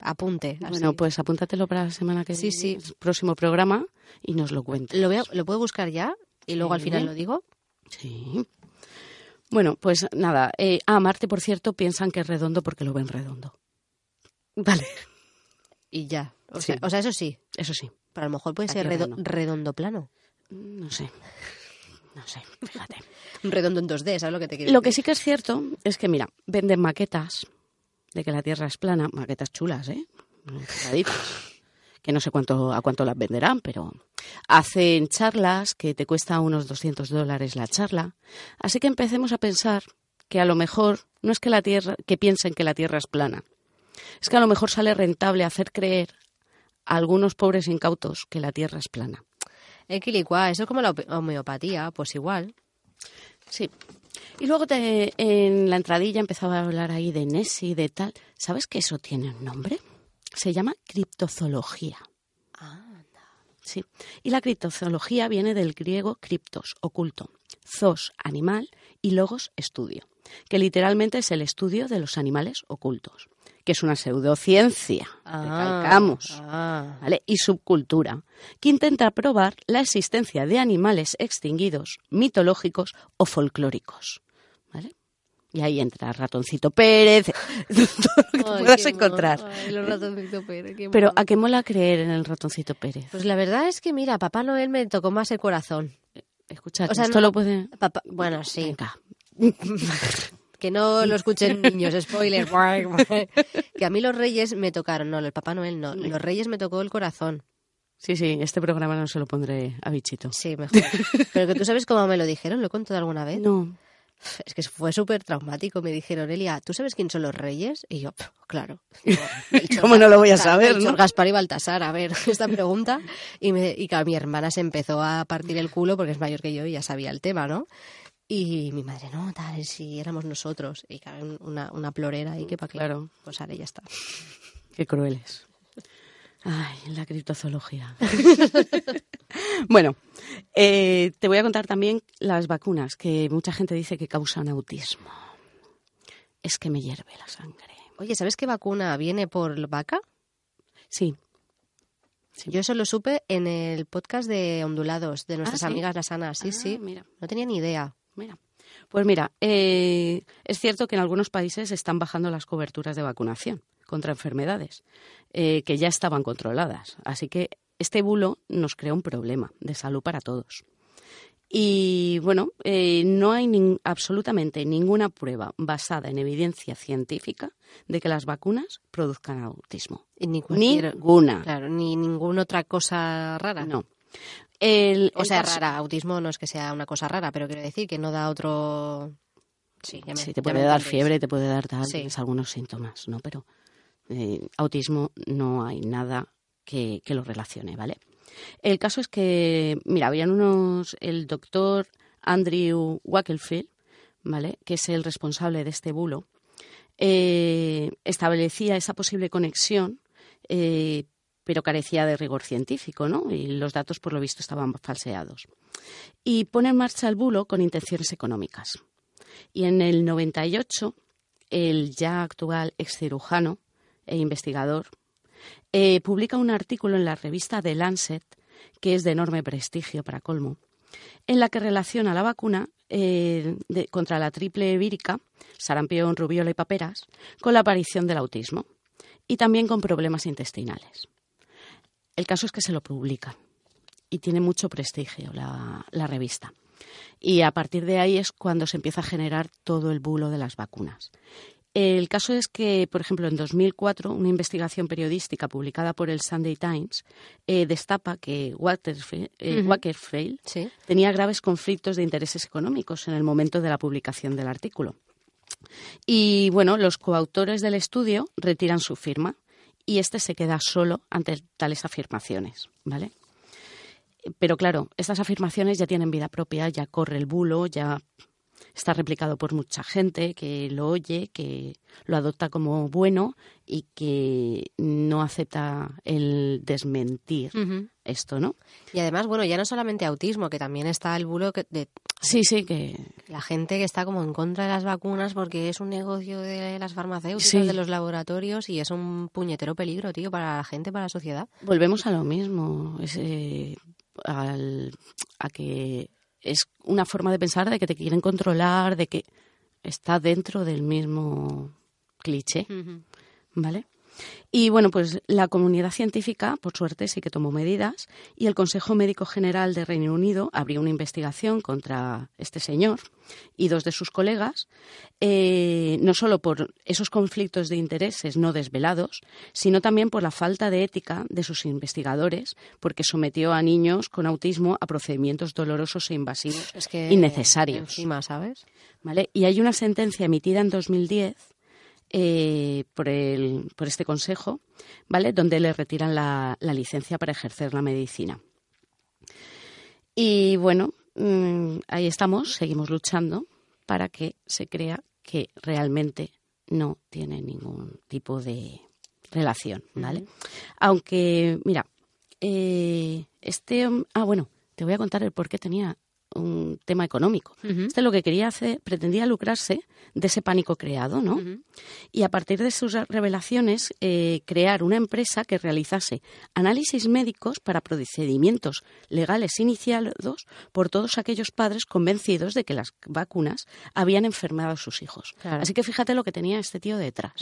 apunte. así. Bueno, pues apúntatelo para la semana que Sí, viene, sí. el próximo programa y nos lo cuentas. ¿Lo, veo, ¿Lo puedo buscar ya? Y luego al final lo digo. Sí. Bueno, pues nada. Eh, ah, Marte, por cierto, piensan que es redondo porque lo ven redondo. Vale, Y ya. O, Sí. sea, o sea, eso sí. eso sí. Pero a lo mejor puede ser Tierra redo- no. redondo plano. No sé. No sé, fíjate. Un redondo en 2D, ¿sabes lo que te quiero Lo que sí que es cierto es que, mira, venden maquetas de que la Tierra es plana, maquetas chulas, ¿eh? Que no sé cuánto, a cuánto las venderán, pero hacen charlas que te cuesta unos 200 dólares la charla. Así que empecemos a pensar que a lo mejor no es que la Tierra, que piensen que la Tierra es plana. Es que a lo mejor sale rentable hacer creer a algunos pobres incautos que la Tierra es plana. Equilicua, eso es como la homeopatía, pues igual. Sí. Y luego te- en la entradilla empezaba a hablar ahí de Nessie, de tal. ¿Sabes que eso tiene un nombre? Se llama criptozoología. Sí. Y la criptozoología viene del griego criptos, oculto, zos, animal, y logos, estudio, que literalmente es el estudio de los animales ocultos, que es una pseudociencia, recalcamos. Ah. ¿vale? y subcultura, que intenta probar la existencia de animales extinguidos, mitológicos o folclóricos. ¿vale? Y ahí entra Ratoncito Pérez, todo lo que te Ay, puedas encontrar. Ay, los Pérez, Pero. ¿a qué mola creer en el Ratoncito Pérez? Pues la verdad es que, mira, Papá Noel me tocó más el corazón. Escucha, o sea, esto no- lo puede... Papá- bueno, sí. Venga. Que no lo escuchen niños, spoiler. que a mí los reyes me tocaron, no, el Papá Noel no. Los reyes me tocó el corazón. Sí, sí, este programa no se lo pondré a bichito. Sí, mejor. Pero que tú sabes cómo me lo dijeron, ¿lo he contado alguna vez? No, Es que fue súper traumático. Me dijeron, Elia, ¿tú sabes quién son los reyes? Y yo, "Pf, claro. Digo, ¿Cómo no lo voy a saber, no? Gaspar y Baltasar, a ver, esta pregunta. Y, me, y claro, mi hermana se empezó a partir el culo porque es mayor que yo y ya sabía el tema, ¿no? Y mi madre, no, tal, si éramos nosotros. Y una, una plorera y que para Claro. Pues ahora ya está. Qué crueles. Ay, la criptozoología. bueno, eh, te voy a contar también las vacunas que mucha gente dice que causan autismo. Es que me hierve la sangre. Oye, ¿sabes qué vacuna viene por vaca? Sí, Yo eso lo supe en el podcast de Ondulados, de nuestras ¿sí? amigas las Anas. Sí, Ah, sí. mira. No tenía ni idea. Mira. Pues mira, eh, es cierto que en algunos países están bajando las coberturas de vacunación contra enfermedades eh, que ya estaban controladas. Así que este bulo nos crea un problema de salud para todos. Y bueno, eh, no hay absolutamente ninguna prueba basada en evidencia científica de que las vacunas produzcan autismo. Ni ninguna. Claro, ni ninguna otra cosa rara. No. O sea, rara, autismo no es que sea una cosa rara, pero quiero decir que no da otro. Sí, te puede dar fiebre, te puede dar tal, algunos síntomas, ¿no? Pero eh, autismo no hay nada que, que lo relacione, ¿vale? El caso es que, mira, habían unos, el doctor Andrew Wackelfield, ¿vale? que es el responsable de este bulo, eh, establecía esa posible conexión, eh, pero carecía de rigor científico, ¿no? Y los datos, por lo visto, estaban falseados. Y pone en marcha el bulo con intenciones económicas. Y en el 98, el ya actual excirujano e investigador eh, publica un artículo en la revista The Lancet, que es de enorme prestigio para colmo, en la que relaciona la vacuna eh, contra la triple vírica, sarampión, rubiola y paperas, con la aparición del autismo y también con problemas intestinales. El caso es que se lo publica y tiene mucho prestigio la revista. Y a partir de ahí es cuando se empieza a generar todo el bulo de las vacunas. El caso es que, por ejemplo, en 2004, una investigación periodística publicada por el Sunday Times eh, destapa que Waterfield, eh, tenía graves conflictos de intereses económicos en el momento de la publicación del artículo. Y bueno, los coautores del estudio retiran su firma y este se queda solo ante tales afirmaciones, ¿vale? Pero claro, estas afirmaciones ya tienen vida propia, ya corre el bulo, ya está replicado por mucha gente que lo oye, que lo adopta como bueno y que no acepta el desmentir esto, ¿no? Y además, bueno, ya no solamente autismo, que también está el bulo de Sí, sí, que la gente que está como en contra de las vacunas porque es un negocio de las farmacéuticas, de los laboratorios y es un puñetero peligro, tío, para la gente, para la sociedad. Volvemos a lo mismo, eh, a que es una forma de pensar de que te quieren controlar, de que está dentro del mismo cliché, ¿vale? Y bueno, pues la comunidad científica, por suerte, sí que tomó medidas y el Consejo Médico General de Reino Unido abrió una investigación contra este señor y dos de sus colegas, eh, no solo por esos conflictos de intereses no desvelados, sino también por la falta de ética de sus investigadores, porque sometió a niños con autismo a procedimientos dolorosos e invasivos innecesarios. Encima, ¿sabes? ¿Vale? Y hay una sentencia emitida en 2010 eh, por, el, por este consejo, ¿vale? Donde le retiran la, licencia para ejercer la medicina. Y bueno, mm, ahí estamos, seguimos luchando para que se crea que realmente no tiene ningún tipo de relación, ¿vale? Aunque, mira, eh, este, ah, bueno, te voy a contar el por qué tenía un tema económico. Este lo que quería hacer, pretendía lucrarse de ese pánico creado, ¿no? Y a partir de sus revelaciones, eh, crear una empresa que realizase análisis médicos para procedimientos legales iniciados por todos aquellos padres convencidos de que las vacunas habían enfermado a sus hijos. Así que fíjate lo que tenía este tío detrás.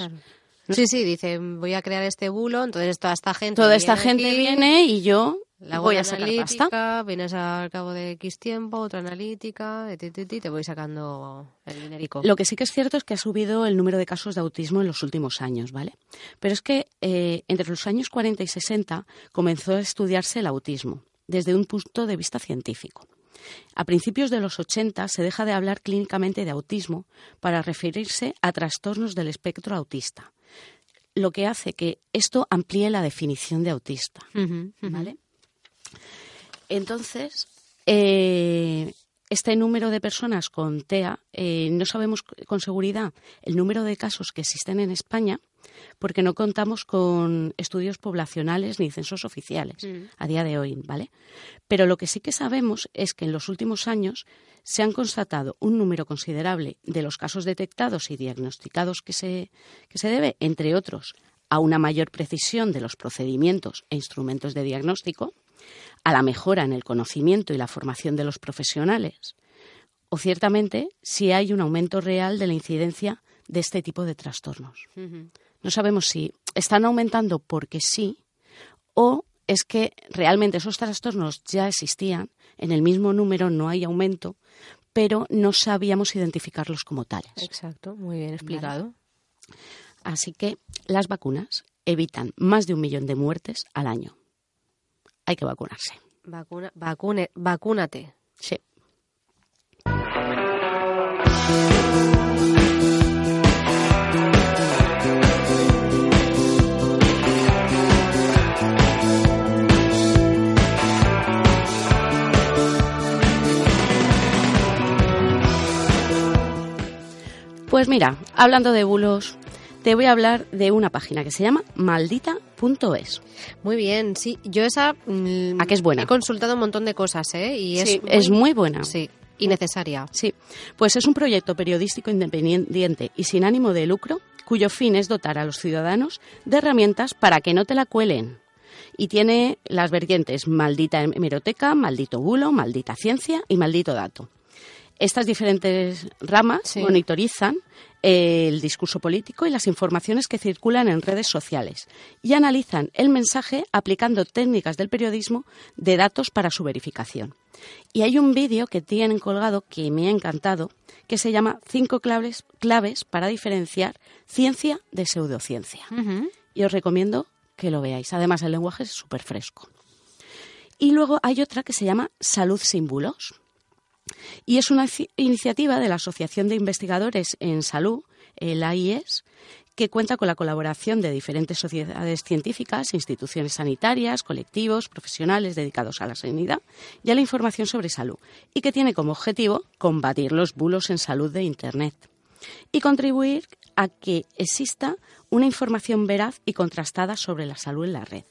Sí, sí, dice, voy a crear este bulo, entonces toda esta gente Toda esta gente viene y yo la voy a sacar analítica, vienes al cabo de X tiempo, otra analítica, y te voy sacando el dinerico. Lo que sí que es cierto es que ha subido el número de casos de autismo en los últimos años, ¿vale? Pero es que eh, entre los años 40 y 60 comenzó a estudiarse el autismo desde un punto de vista científico. A principios de los 80 se deja de hablar clínicamente de autismo para referirse a trastornos del espectro autista, lo que hace que esto amplíe la definición de autista, ¿vale? Entonces, eh, este número de personas con TEA, eh, no sabemos con seguridad el número de casos que existen en España porque no contamos con estudios poblacionales ni censos oficiales mm. a día de hoy, ¿vale? Pero lo que sí que sabemos es que en los últimos años se han constatado un número considerable de los casos detectados y diagnosticados que se, que se debe, entre otros, a una mayor precisión de los procedimientos e instrumentos de diagnóstico, a la mejora en el conocimiento y la formación de los profesionales, o ciertamente si hay un aumento real de la incidencia de este tipo de trastornos. No sabemos si están aumentando porque sí o es que realmente esos trastornos ya existían, en el mismo número no hay aumento, pero no sabíamos identificarlos como tales. Exacto, muy bien explicado. Así que las vacunas evitan más de un millón de muertes al año. Hay que vacunarse. Vacuna, vacune, vacúnate. Sí. Pues mira, hablando de bulos, te voy a hablar de una página que se llama maldita.es. Muy bien, sí. Yo esa... mm, ¿A qué es buena? He consultado un montón de cosas, ¿eh? Y es, Sí, es muy buena. Sí, y necesaria. Sí, pues es un proyecto periodístico independiente y sin ánimo de lucro, cuyo fin es dotar a los ciudadanos de herramientas para que no te la cuelen. Y tiene las vertientes maldita hemeroteca, maldito bulo, maldita ciencia y maldito dato. Estas diferentes ramas Sí. monitorizan eh, el discurso político y las informaciones que circulan en redes sociales y analizan el mensaje aplicando técnicas del periodismo de datos para su verificación. Y hay un vídeo que tienen colgado que me ha encantado, que se llama Cinco claves, claves para diferenciar ciencia de pseudociencia. Y os recomiendo que lo veáis. Además, el lenguaje es súper fresco. Y luego hay otra que se llama Salud sin bulos. Y es una ci- iniciativa de la Asociación de Investigadores en Salud, el AIES, que cuenta con la colaboración de diferentes sociedades científicas, instituciones sanitarias, colectivos, profesionales dedicados a la sanidad y a la información sobre salud, y que tiene como objetivo combatir los bulos en salud de Internet y contribuir a que exista una información veraz y contrastada sobre la salud en la red.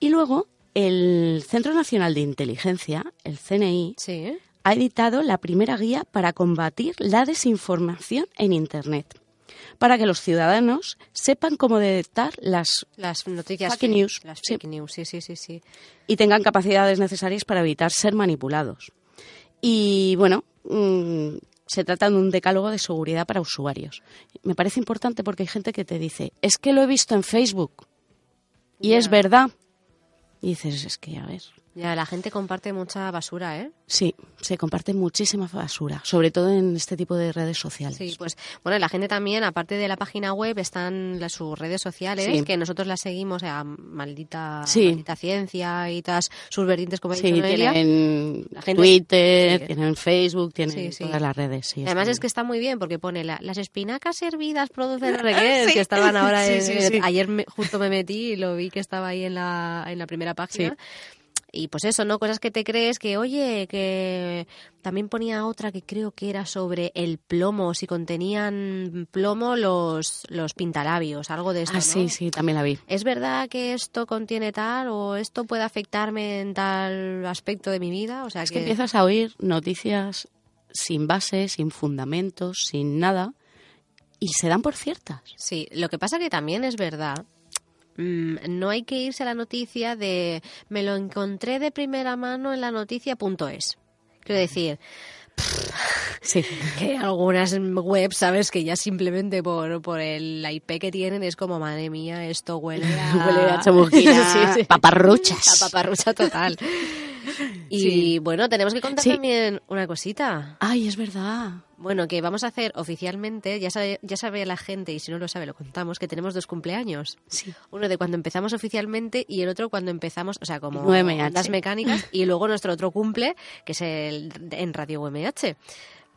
Y luego, el Centro Nacional de Inteligencia, el CNI. Ha editado la primera guía para combatir la desinformación en Internet, para que los ciudadanos sepan cómo detectar las Las noticias Fake news, Las sí. fake news, sí, sí, sí, sí. y tengan capacidades necesarias para evitar ser manipulados. Y bueno, mm, se trata de un decálogo de seguridad para usuarios. Me parece importante porque hay gente que te dice, es que lo he visto en Facebook y es verdad. Y dices, es que a ver, Ya, la gente comparte mucha basura, ¿eh? sí, se comparte muchísima basura, sobre todo en este tipo de redes sociales. Sí, pues bueno, la gente también, aparte de la página web, están las, sus redes sociales, Sí. que nosotros las seguimos, a maldita, Sí. maldita ciencia y todas sus vertientes, como Sí, dicho tienen La gente- Twitter, sí. tienen Facebook, tienen todas las redes. Además es que está muy bien porque pone la- las espinacas hervidas producen Sí. que estaban ahora en- ayer me- justo me metí y lo vi que estaba ahí en la en la primera página. Y pues eso, ¿no? Cosas que te crees que, oye, que también ponía otra que creo que era sobre el plomo, si contenían plomo los, los pintalabios, algo de esto, Ah, ¿no? sí, sí, también la vi. ¿Es verdad que esto contiene tal o esto puede afectarme en tal aspecto de mi vida? O sea, Es que empiezas a oír noticias sin base, sin fundamentos, sin nada, y se dan por ciertas. Sí, lo que pasa que también es verdad. Mm, no hay que irse a la noticia de me lo encontré de primera mano en la noticia.es. Quiero decir, Sí. que algunas webs, sabes, que ya simplemente por, por el IP que tienen es como, madre mía, esto huele a... Huele a chamusquina, Sí, sí. paparruchas. A paparrucha total. Y Sí. bueno, tenemos que contar Sí. también una cosita. Ay, es verdad. Bueno, que vamos a hacer oficialmente, ya sabe, ya sabe la gente, y si no lo sabe, lo contamos, que tenemos dos cumpleaños. Sí. Uno de cuando empezamos oficialmente y el otro cuando empezamos, o sea, como 9MH. las mecánicas, y luego nuestro otro cumple, que es el en Radio UMH.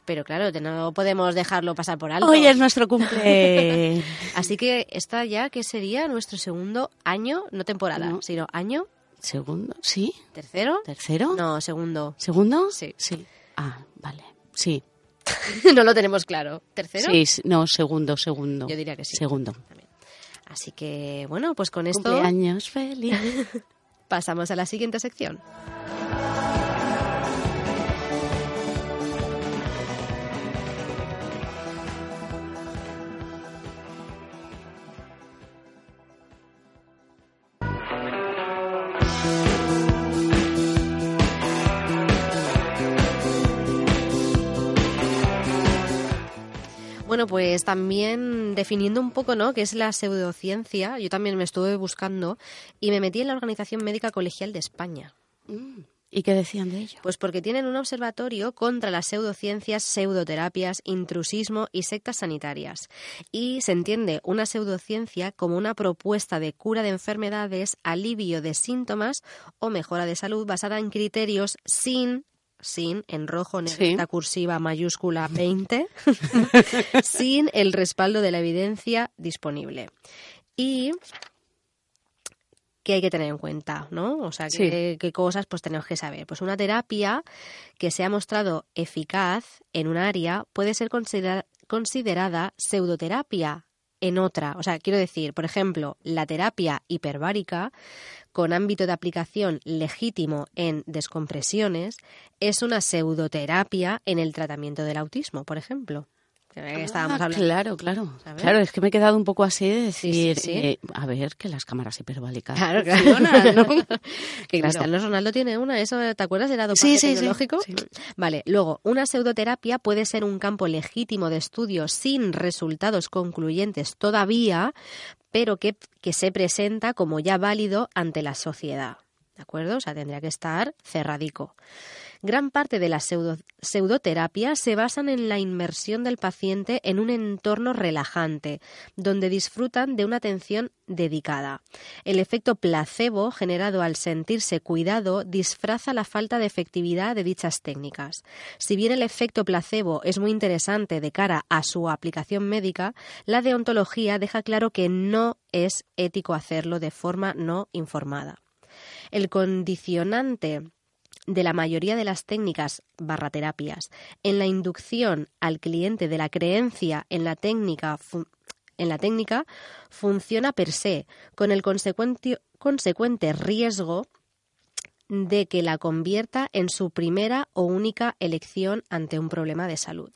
Pero claro, no podemos dejarlo pasar por alto. Hoy es nuestro cumple. Así que esta ya que sería nuestro segundo año, no temporada, No. sino año, ¿Segundo? ¿Sí? tercero. ¿Tercero? No, segundo. ¿Segundo? Sí. Sí. Ah, vale. Sí. no lo tenemos claro. ¿Tercero? Sí, no, segundo, segundo. Yo diría que sí. Segundo. Así que, bueno, pues con esto Cumpleaños feliz. pasamos a la siguiente sección. Pues también definiendo un poco, ¿no?, qué es la pseudociencia, yo también me estuve buscando y me metí en la Organización Médica Colegial de España. ¿Y qué decían de ello? Pues porque tienen un observatorio contra las pseudociencias, pseudoterapias, intrusismo y sectas sanitarias. Y se entiende una pseudociencia como una propuesta de cura de enfermedades, alivio de síntomas o mejora de salud basada en criterios sin sin, en rojo, negrita, cursiva, mayúscula 20, sin el respaldo de la evidencia disponible. Y que hay que tener en cuenta, ¿no? O sea, qué, qué cosas pues tenemos que saber. Pues una terapia que se ha mostrado eficaz en un área puede ser considerada pseudoterapia en otra. O sea, quiero decir, por ejemplo, la terapia hiperbárica con ámbito de aplicación legítimo en descompresiones es una pseudoterapia en el tratamiento del autismo, por ejemplo. Ah, claro, claro. Claro, es que me he quedado un poco así de decir, eh, a ver, que las cámaras hiperbálicas claro, ¿no? que Cristiano Ronaldo tiene una, ¿eso te acuerdas? ¿Era dopaje tecnológico? Vale, luego, una pseudoterapia puede ser un campo legítimo de estudio sin resultados concluyentes todavía, pero que, que se presenta como ya válido ante la sociedad. ¿De acuerdo? O sea, tendría que estar cerradico. Gran parte de las pseudoterapias se basan en la inmersión del paciente en un entorno relajante, donde disfrutan de una atención dedicada. El efecto placebo generado al sentirse cuidado disfraza la falta de efectividad de dichas técnicas. Si bien el efecto placebo es muy interesante de cara a su aplicación médica, la deontología deja claro que no es ético hacerlo de forma no informada. El condicionante de la mayoría de las técnicas barra terapias en la inducción al cliente de la creencia en la técnica en la técnica funciona per se, con el consecuente, consecuente riesgo de que la convierta en su primera o única elección ante un problema de salud.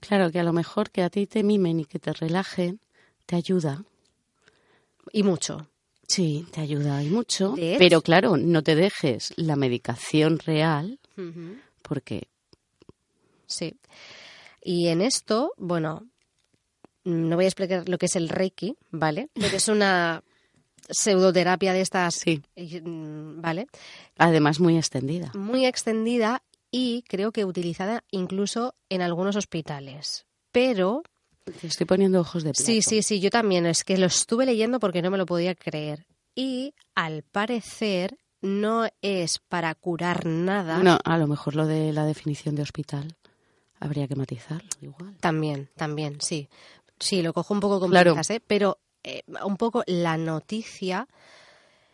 Claro, que a lo mejor que a ti te mimen y que te relajen te ayuda. Y mucho. Sí, te ayuda y mucho. Pero claro, no te dejes la medicación real porque... Sí. Y en esto, bueno, no voy a explicar lo que es el Reiki, ¿vale? Porque es una pseudoterapia de estas, sí. Mm, ¿vale? Además muy extendida. Muy extendida y creo que utilizada incluso en algunos hospitales. Pero te estoy poniendo ojos de plato. Sí, sí, sí, yo también. Es que lo estuve leyendo porque no me lo podía creer. Y al parecer no es para curar nada. No, a lo mejor lo de la definición de hospital habría que matizarlo igual. También, también, sí. Sí, lo cojo un poco con claro. ¿eh? pero eh, un poco la noticia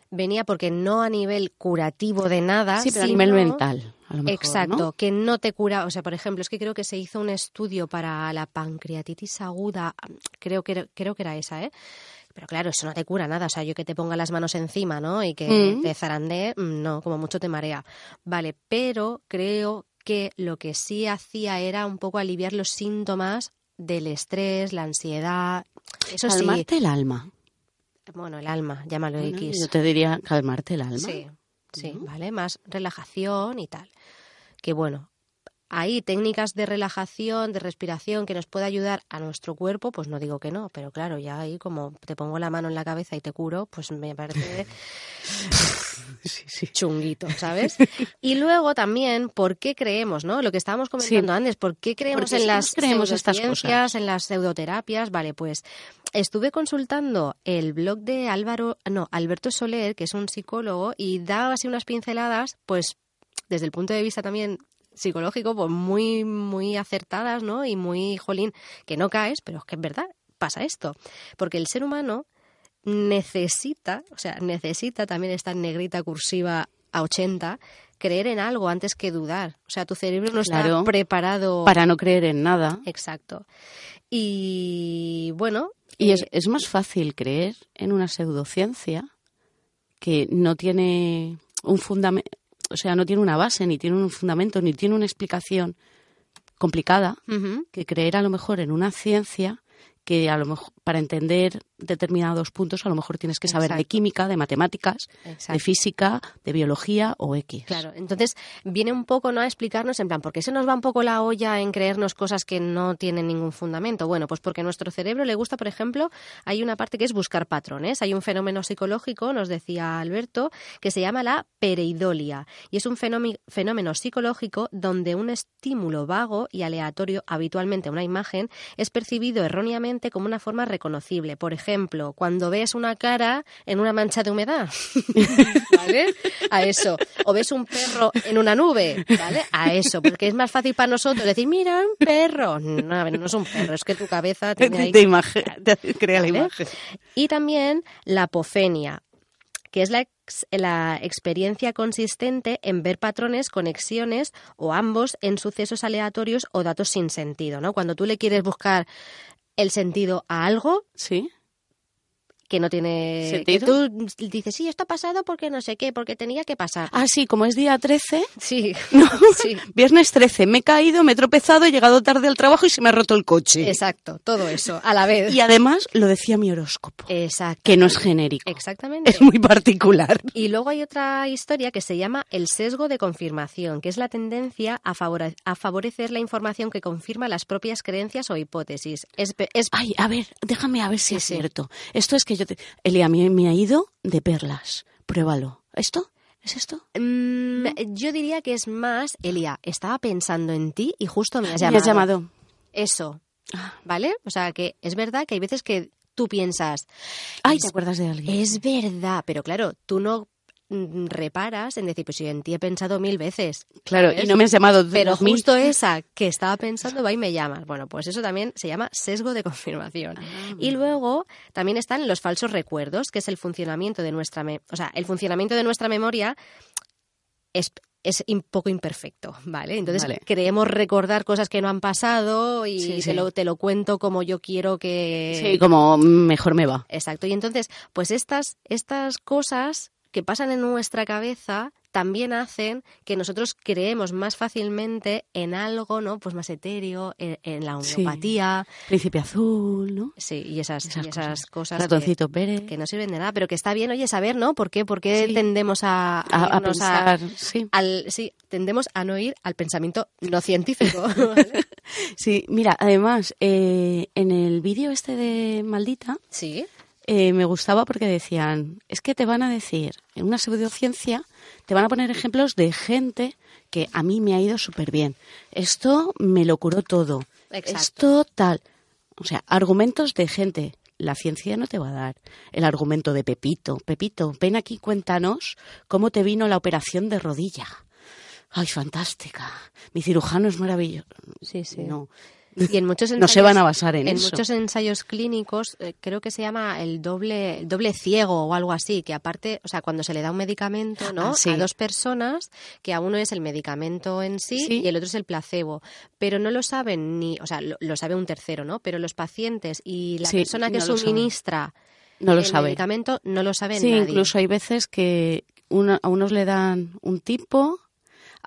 venía porque no a nivel curativo de nada, sí, pero a nivel mental. Exacto, que no te cura. O sea, por ejemplo, es que creo que se hizo un estudio para la pancreatitis aguda, creo que, creo que era esa, ¿eh? Pero claro, eso no te cura nada. O sea, yo que te ponga las manos encima, ¿no? Y que mm. te zarandee, mm, no, como mucho te marea. Vale, pero creo que lo que sí hacía era un poco aliviar los síntomas del estrés, la ansiedad. Eso Calmarte el alma. Bueno, el alma, llámalo X. Yo te diría calmarte el alma. Sí, sí, ¿vale? Más relajación y tal. Que bueno, hay técnicas de relajación, de respiración que nos puede ayudar a nuestro cuerpo, pues no digo que no, pero claro, ya ahí como te pongo la mano en la cabeza y te curo, pues me parece chunguito, ¿sabes? Y luego también, ¿por qué creemos, no? Lo que estábamos comentando antes, ¿por qué creemos en las creemos estas cosas? en las pseudoterapias? Vale, pues estuve consultando el blog de Álvaro, no, Alberto Soler, que es un psicólogo, y daba así unas pinceladas, pues desde el punto de vista también psicológico, pues muy, muy acertadas, ¿no? Y muy, jolín, que no caes, pero es que es verdad, pasa esto. Porque el ser humano necesita, o sea, necesita también esta negrita cursiva a 80, creer en algo antes que dudar. O sea, tu cerebro no está preparado. Para no creer en nada. Exacto. Y bueno. Y es, eh, es más fácil creer en una pseudociencia que no tiene un fundamento o sea, no tiene una base, ni tiene un fundamento, ni tiene una explicación complicada, que creer a lo mejor en una ciencia que a lo mejor para entender determinados puntos a lo mejor tienes que saber de química, de matemáticas, de física, de biología o X. Claro, entonces viene un poco ¿no? a explicarnos en plan, ¿por qué se nos va un poco la olla en creernos cosas que no tienen ningún fundamento? Bueno, pues porque a nuestro cerebro le gusta, por ejemplo, hay una parte que es buscar patrones. Hay un fenómeno psicológico, nos decía Alberto, que se llama la pereidolia y es un fenómeno, fenómeno psicológico donde un estímulo vago y aleatorio, habitualmente una imagen, es percibido erróneamente como una forma reconocible. Por ejemplo, cuando ves una cara en una mancha de humedad, ¿vale? A eso. O ves un perro en una nube, ¿vale? A eso, porque es más fácil para nosotros decir, mira, un perro. No, a ver, no es un perro, es que tu cabeza tiene ahí... Te imagen, te crea la imagen. Y también la apofenia, que es la, ex- la experiencia consistente en ver patrones, conexiones o ambos en sucesos aleatorios o datos sin sentido, ¿no? Cuando tú le quieres buscar el sentido a algo Sí. Que no tiene ¿Sentido? que tú dices, sí, esto ha pasado porque no sé qué, porque tenía que pasar. Ah, sí, como es día 13, Sí, no, sí. viernes 13, me he caído, me he tropezado, he llegado tarde al trabajo y se me ha roto el coche. Exacto, todo eso, a la vez. Y además lo decía mi horóscopo, Exacto. que no es genérico, Exactamente. es muy particular. Y luego hay otra historia que se llama el sesgo de confirmación, que es la tendencia a, favore- a favorecer la información que confirma las propias creencias o hipótesis. Es, Ay, a ver, déjame a ver si Sí, es sí. cierto. Esto es que yo te... Elia, me ha ido de perlas. Pruébalo. ¿Esto? ¿Es esto? mm, yo diría que es más, Elia, estaba pensando en ti y justo me has Me llamado. has llamado. Eso, Ah. ¿vale? O sea, que es verdad que hay veces que tú piensas, Ay, ¿te acuerdas de alguien? es verdad, pero claro, tú no reparas en decir, pues yo en ti he pensado mil veces. Claro, y no me has llamado Pero 2000. justo esa que estaba pensando va y me llamas. Bueno, pues eso también se llama sesgo de confirmación. Ah. Y luego también están los falsos recuerdos, que es el funcionamiento de nuestra, me- o sea, el funcionamiento de nuestra memoria es es un poco imperfecto, ¿vale? Entonces Vale. creemos recordar cosas que no han pasado y Sí, te. Lo, te lo cuento como yo quiero que... Sí, como mejor me va. Exacto. Y entonces, pues estas, estas cosas que pasan en nuestra cabeza también hacen que nosotros creemos más fácilmente en algo, ¿no? Pues más etéreo, en, en la Sí. homeopatía. Príncipe azul, ¿no? Sí, y esas, Esas y esas cosas. cosas, que, Ratoncito Pérez. que no sirven de nada, pero que está bien, oye, saber, ¿no? ¿Por qué? ¿Por qué Sí. tendemos a, A, pensar, sí. al, sí, tendemos a no ir al pensamiento no científico. ¿vale? Sí, mira, además, eh, en el vídeo este de Maldita, Sí. Eh, me gustaba porque decían, es que te van a decir, en una pseudociencia, te van a poner ejemplos de gente que a mí me ha ido súper bien. Esto me lo curó todo. Exacto. Esto tal. O sea, argumentos de gente. La ciencia no te va a dar el argumento de Pepito. Pepito, ven aquí, cuéntanos cómo te vino la operación de rodilla. Ay, fantástica. Mi cirujano es maravilloso. Sí, sí. No. Y en muchos No se ensayos- van a basar en eso. muchos ensayos clínicos eh, creo que se llama el doble el doble ciego o algo así, que aparte, o sea, cuando se le da un medicamento, ¿no? Ah, sí. A dos personas, que a uno es el medicamento en sí, Sí. y el otro es el placebo, pero no lo saben ni, o sea, lo, lo sabe un tercero, ¿no? Pero los pacientes y la Sí, persona que no saben. suministra No lo el sabe. medicamento no lo sabe Sí, nadie. incluso hay veces que a unos le dan un tipo,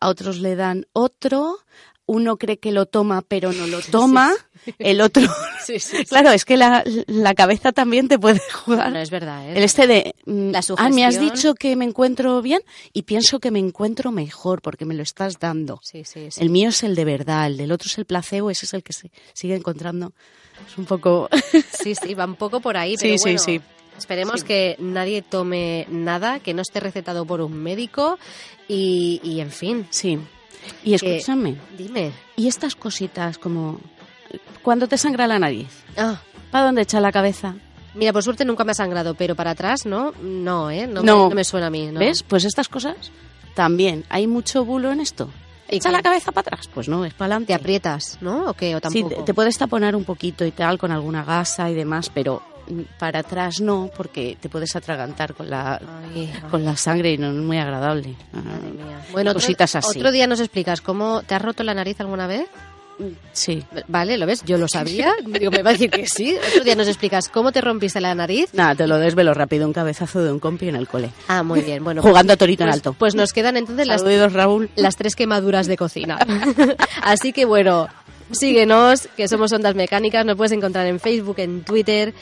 a otros le dan otro, uno cree que lo toma pero no lo toma, el otro... Sí, sí, sí. Claro, es que la, la cabeza también te puede jugar. No es verdad, ¿eh? El este de, mm, La ah, me has dicho que me encuentro bien y pienso que me encuentro mejor porque me lo estás dando. Sí, sí, sí. El mío es el de verdad, el del otro es el placebo, ese es el que se sigue encontrando. Es un poco... Sí, sí, va un poco por ahí, Sí, pero sí, bueno, sí. Esperemos que nadie tome nada que no esté recetado por un médico y, y en fin, sí. Y escúchame, dime. y estas cositas como cuando te sangra la nariz, Ah, ¿para dónde echa la cabeza? mira, por suerte nunca me ha sangrado, pero para atrás no, no, ¿eh? No, No. Me, no me suena a mí. No. ¿Ves? Pues estas cosas también. Hay mucho bulo en esto. ¿Y ¿Echa la cabeza para atrás? Pues no, es para Te adelante. aprietas, ¿no? ¿O qué? ¿O Sí, tampoco? te, te puedes taponar un poquito y tal con alguna gasa y demás, pero para atrás no, porque te puedes atragantar con la, Ay, ay, con la sangre y no es muy agradable. madre mía. Bueno, otro, Cositas así. otro día nos explicas cómo te has roto la nariz alguna vez. Sí. Vale, ¿lo ves? Yo lo sabía. Digo, me va a decir que sí. Otro día nos explicas cómo te rompiste la nariz. Nada, te lo desvelo rápido. Un cabezazo de un compi en el cole. Ah, muy bien. Bueno, Jugando a pues, torito en pues, alto. Pues, nos quedan entonces las, Saludos, Raúl. las tres quemaduras de cocina. Así que bueno, síguenos, que somos Ondas Mecánicas. Nos puedes encontrar en Facebook, en Twitter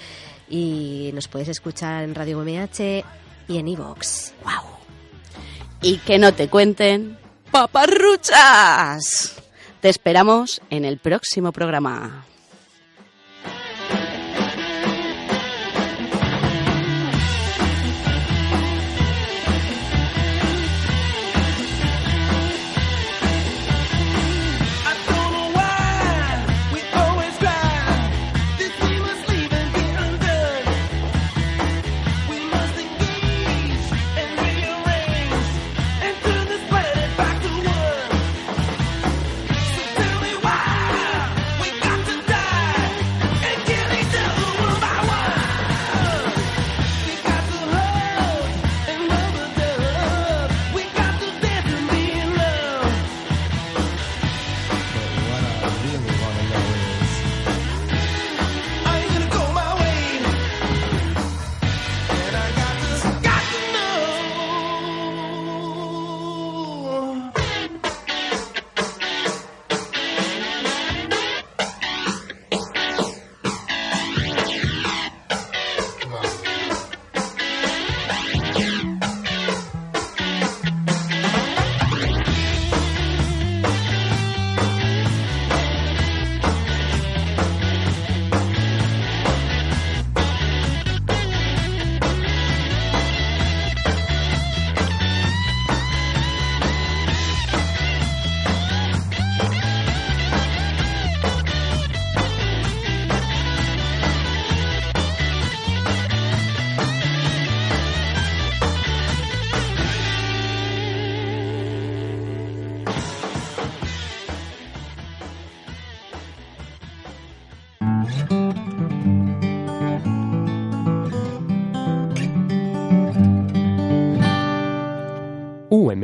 y nos puedes escuchar en Radio MH y en Evox. ¡Wow! Y que no te cuenten paparruchas. Te esperamos en el próximo programa.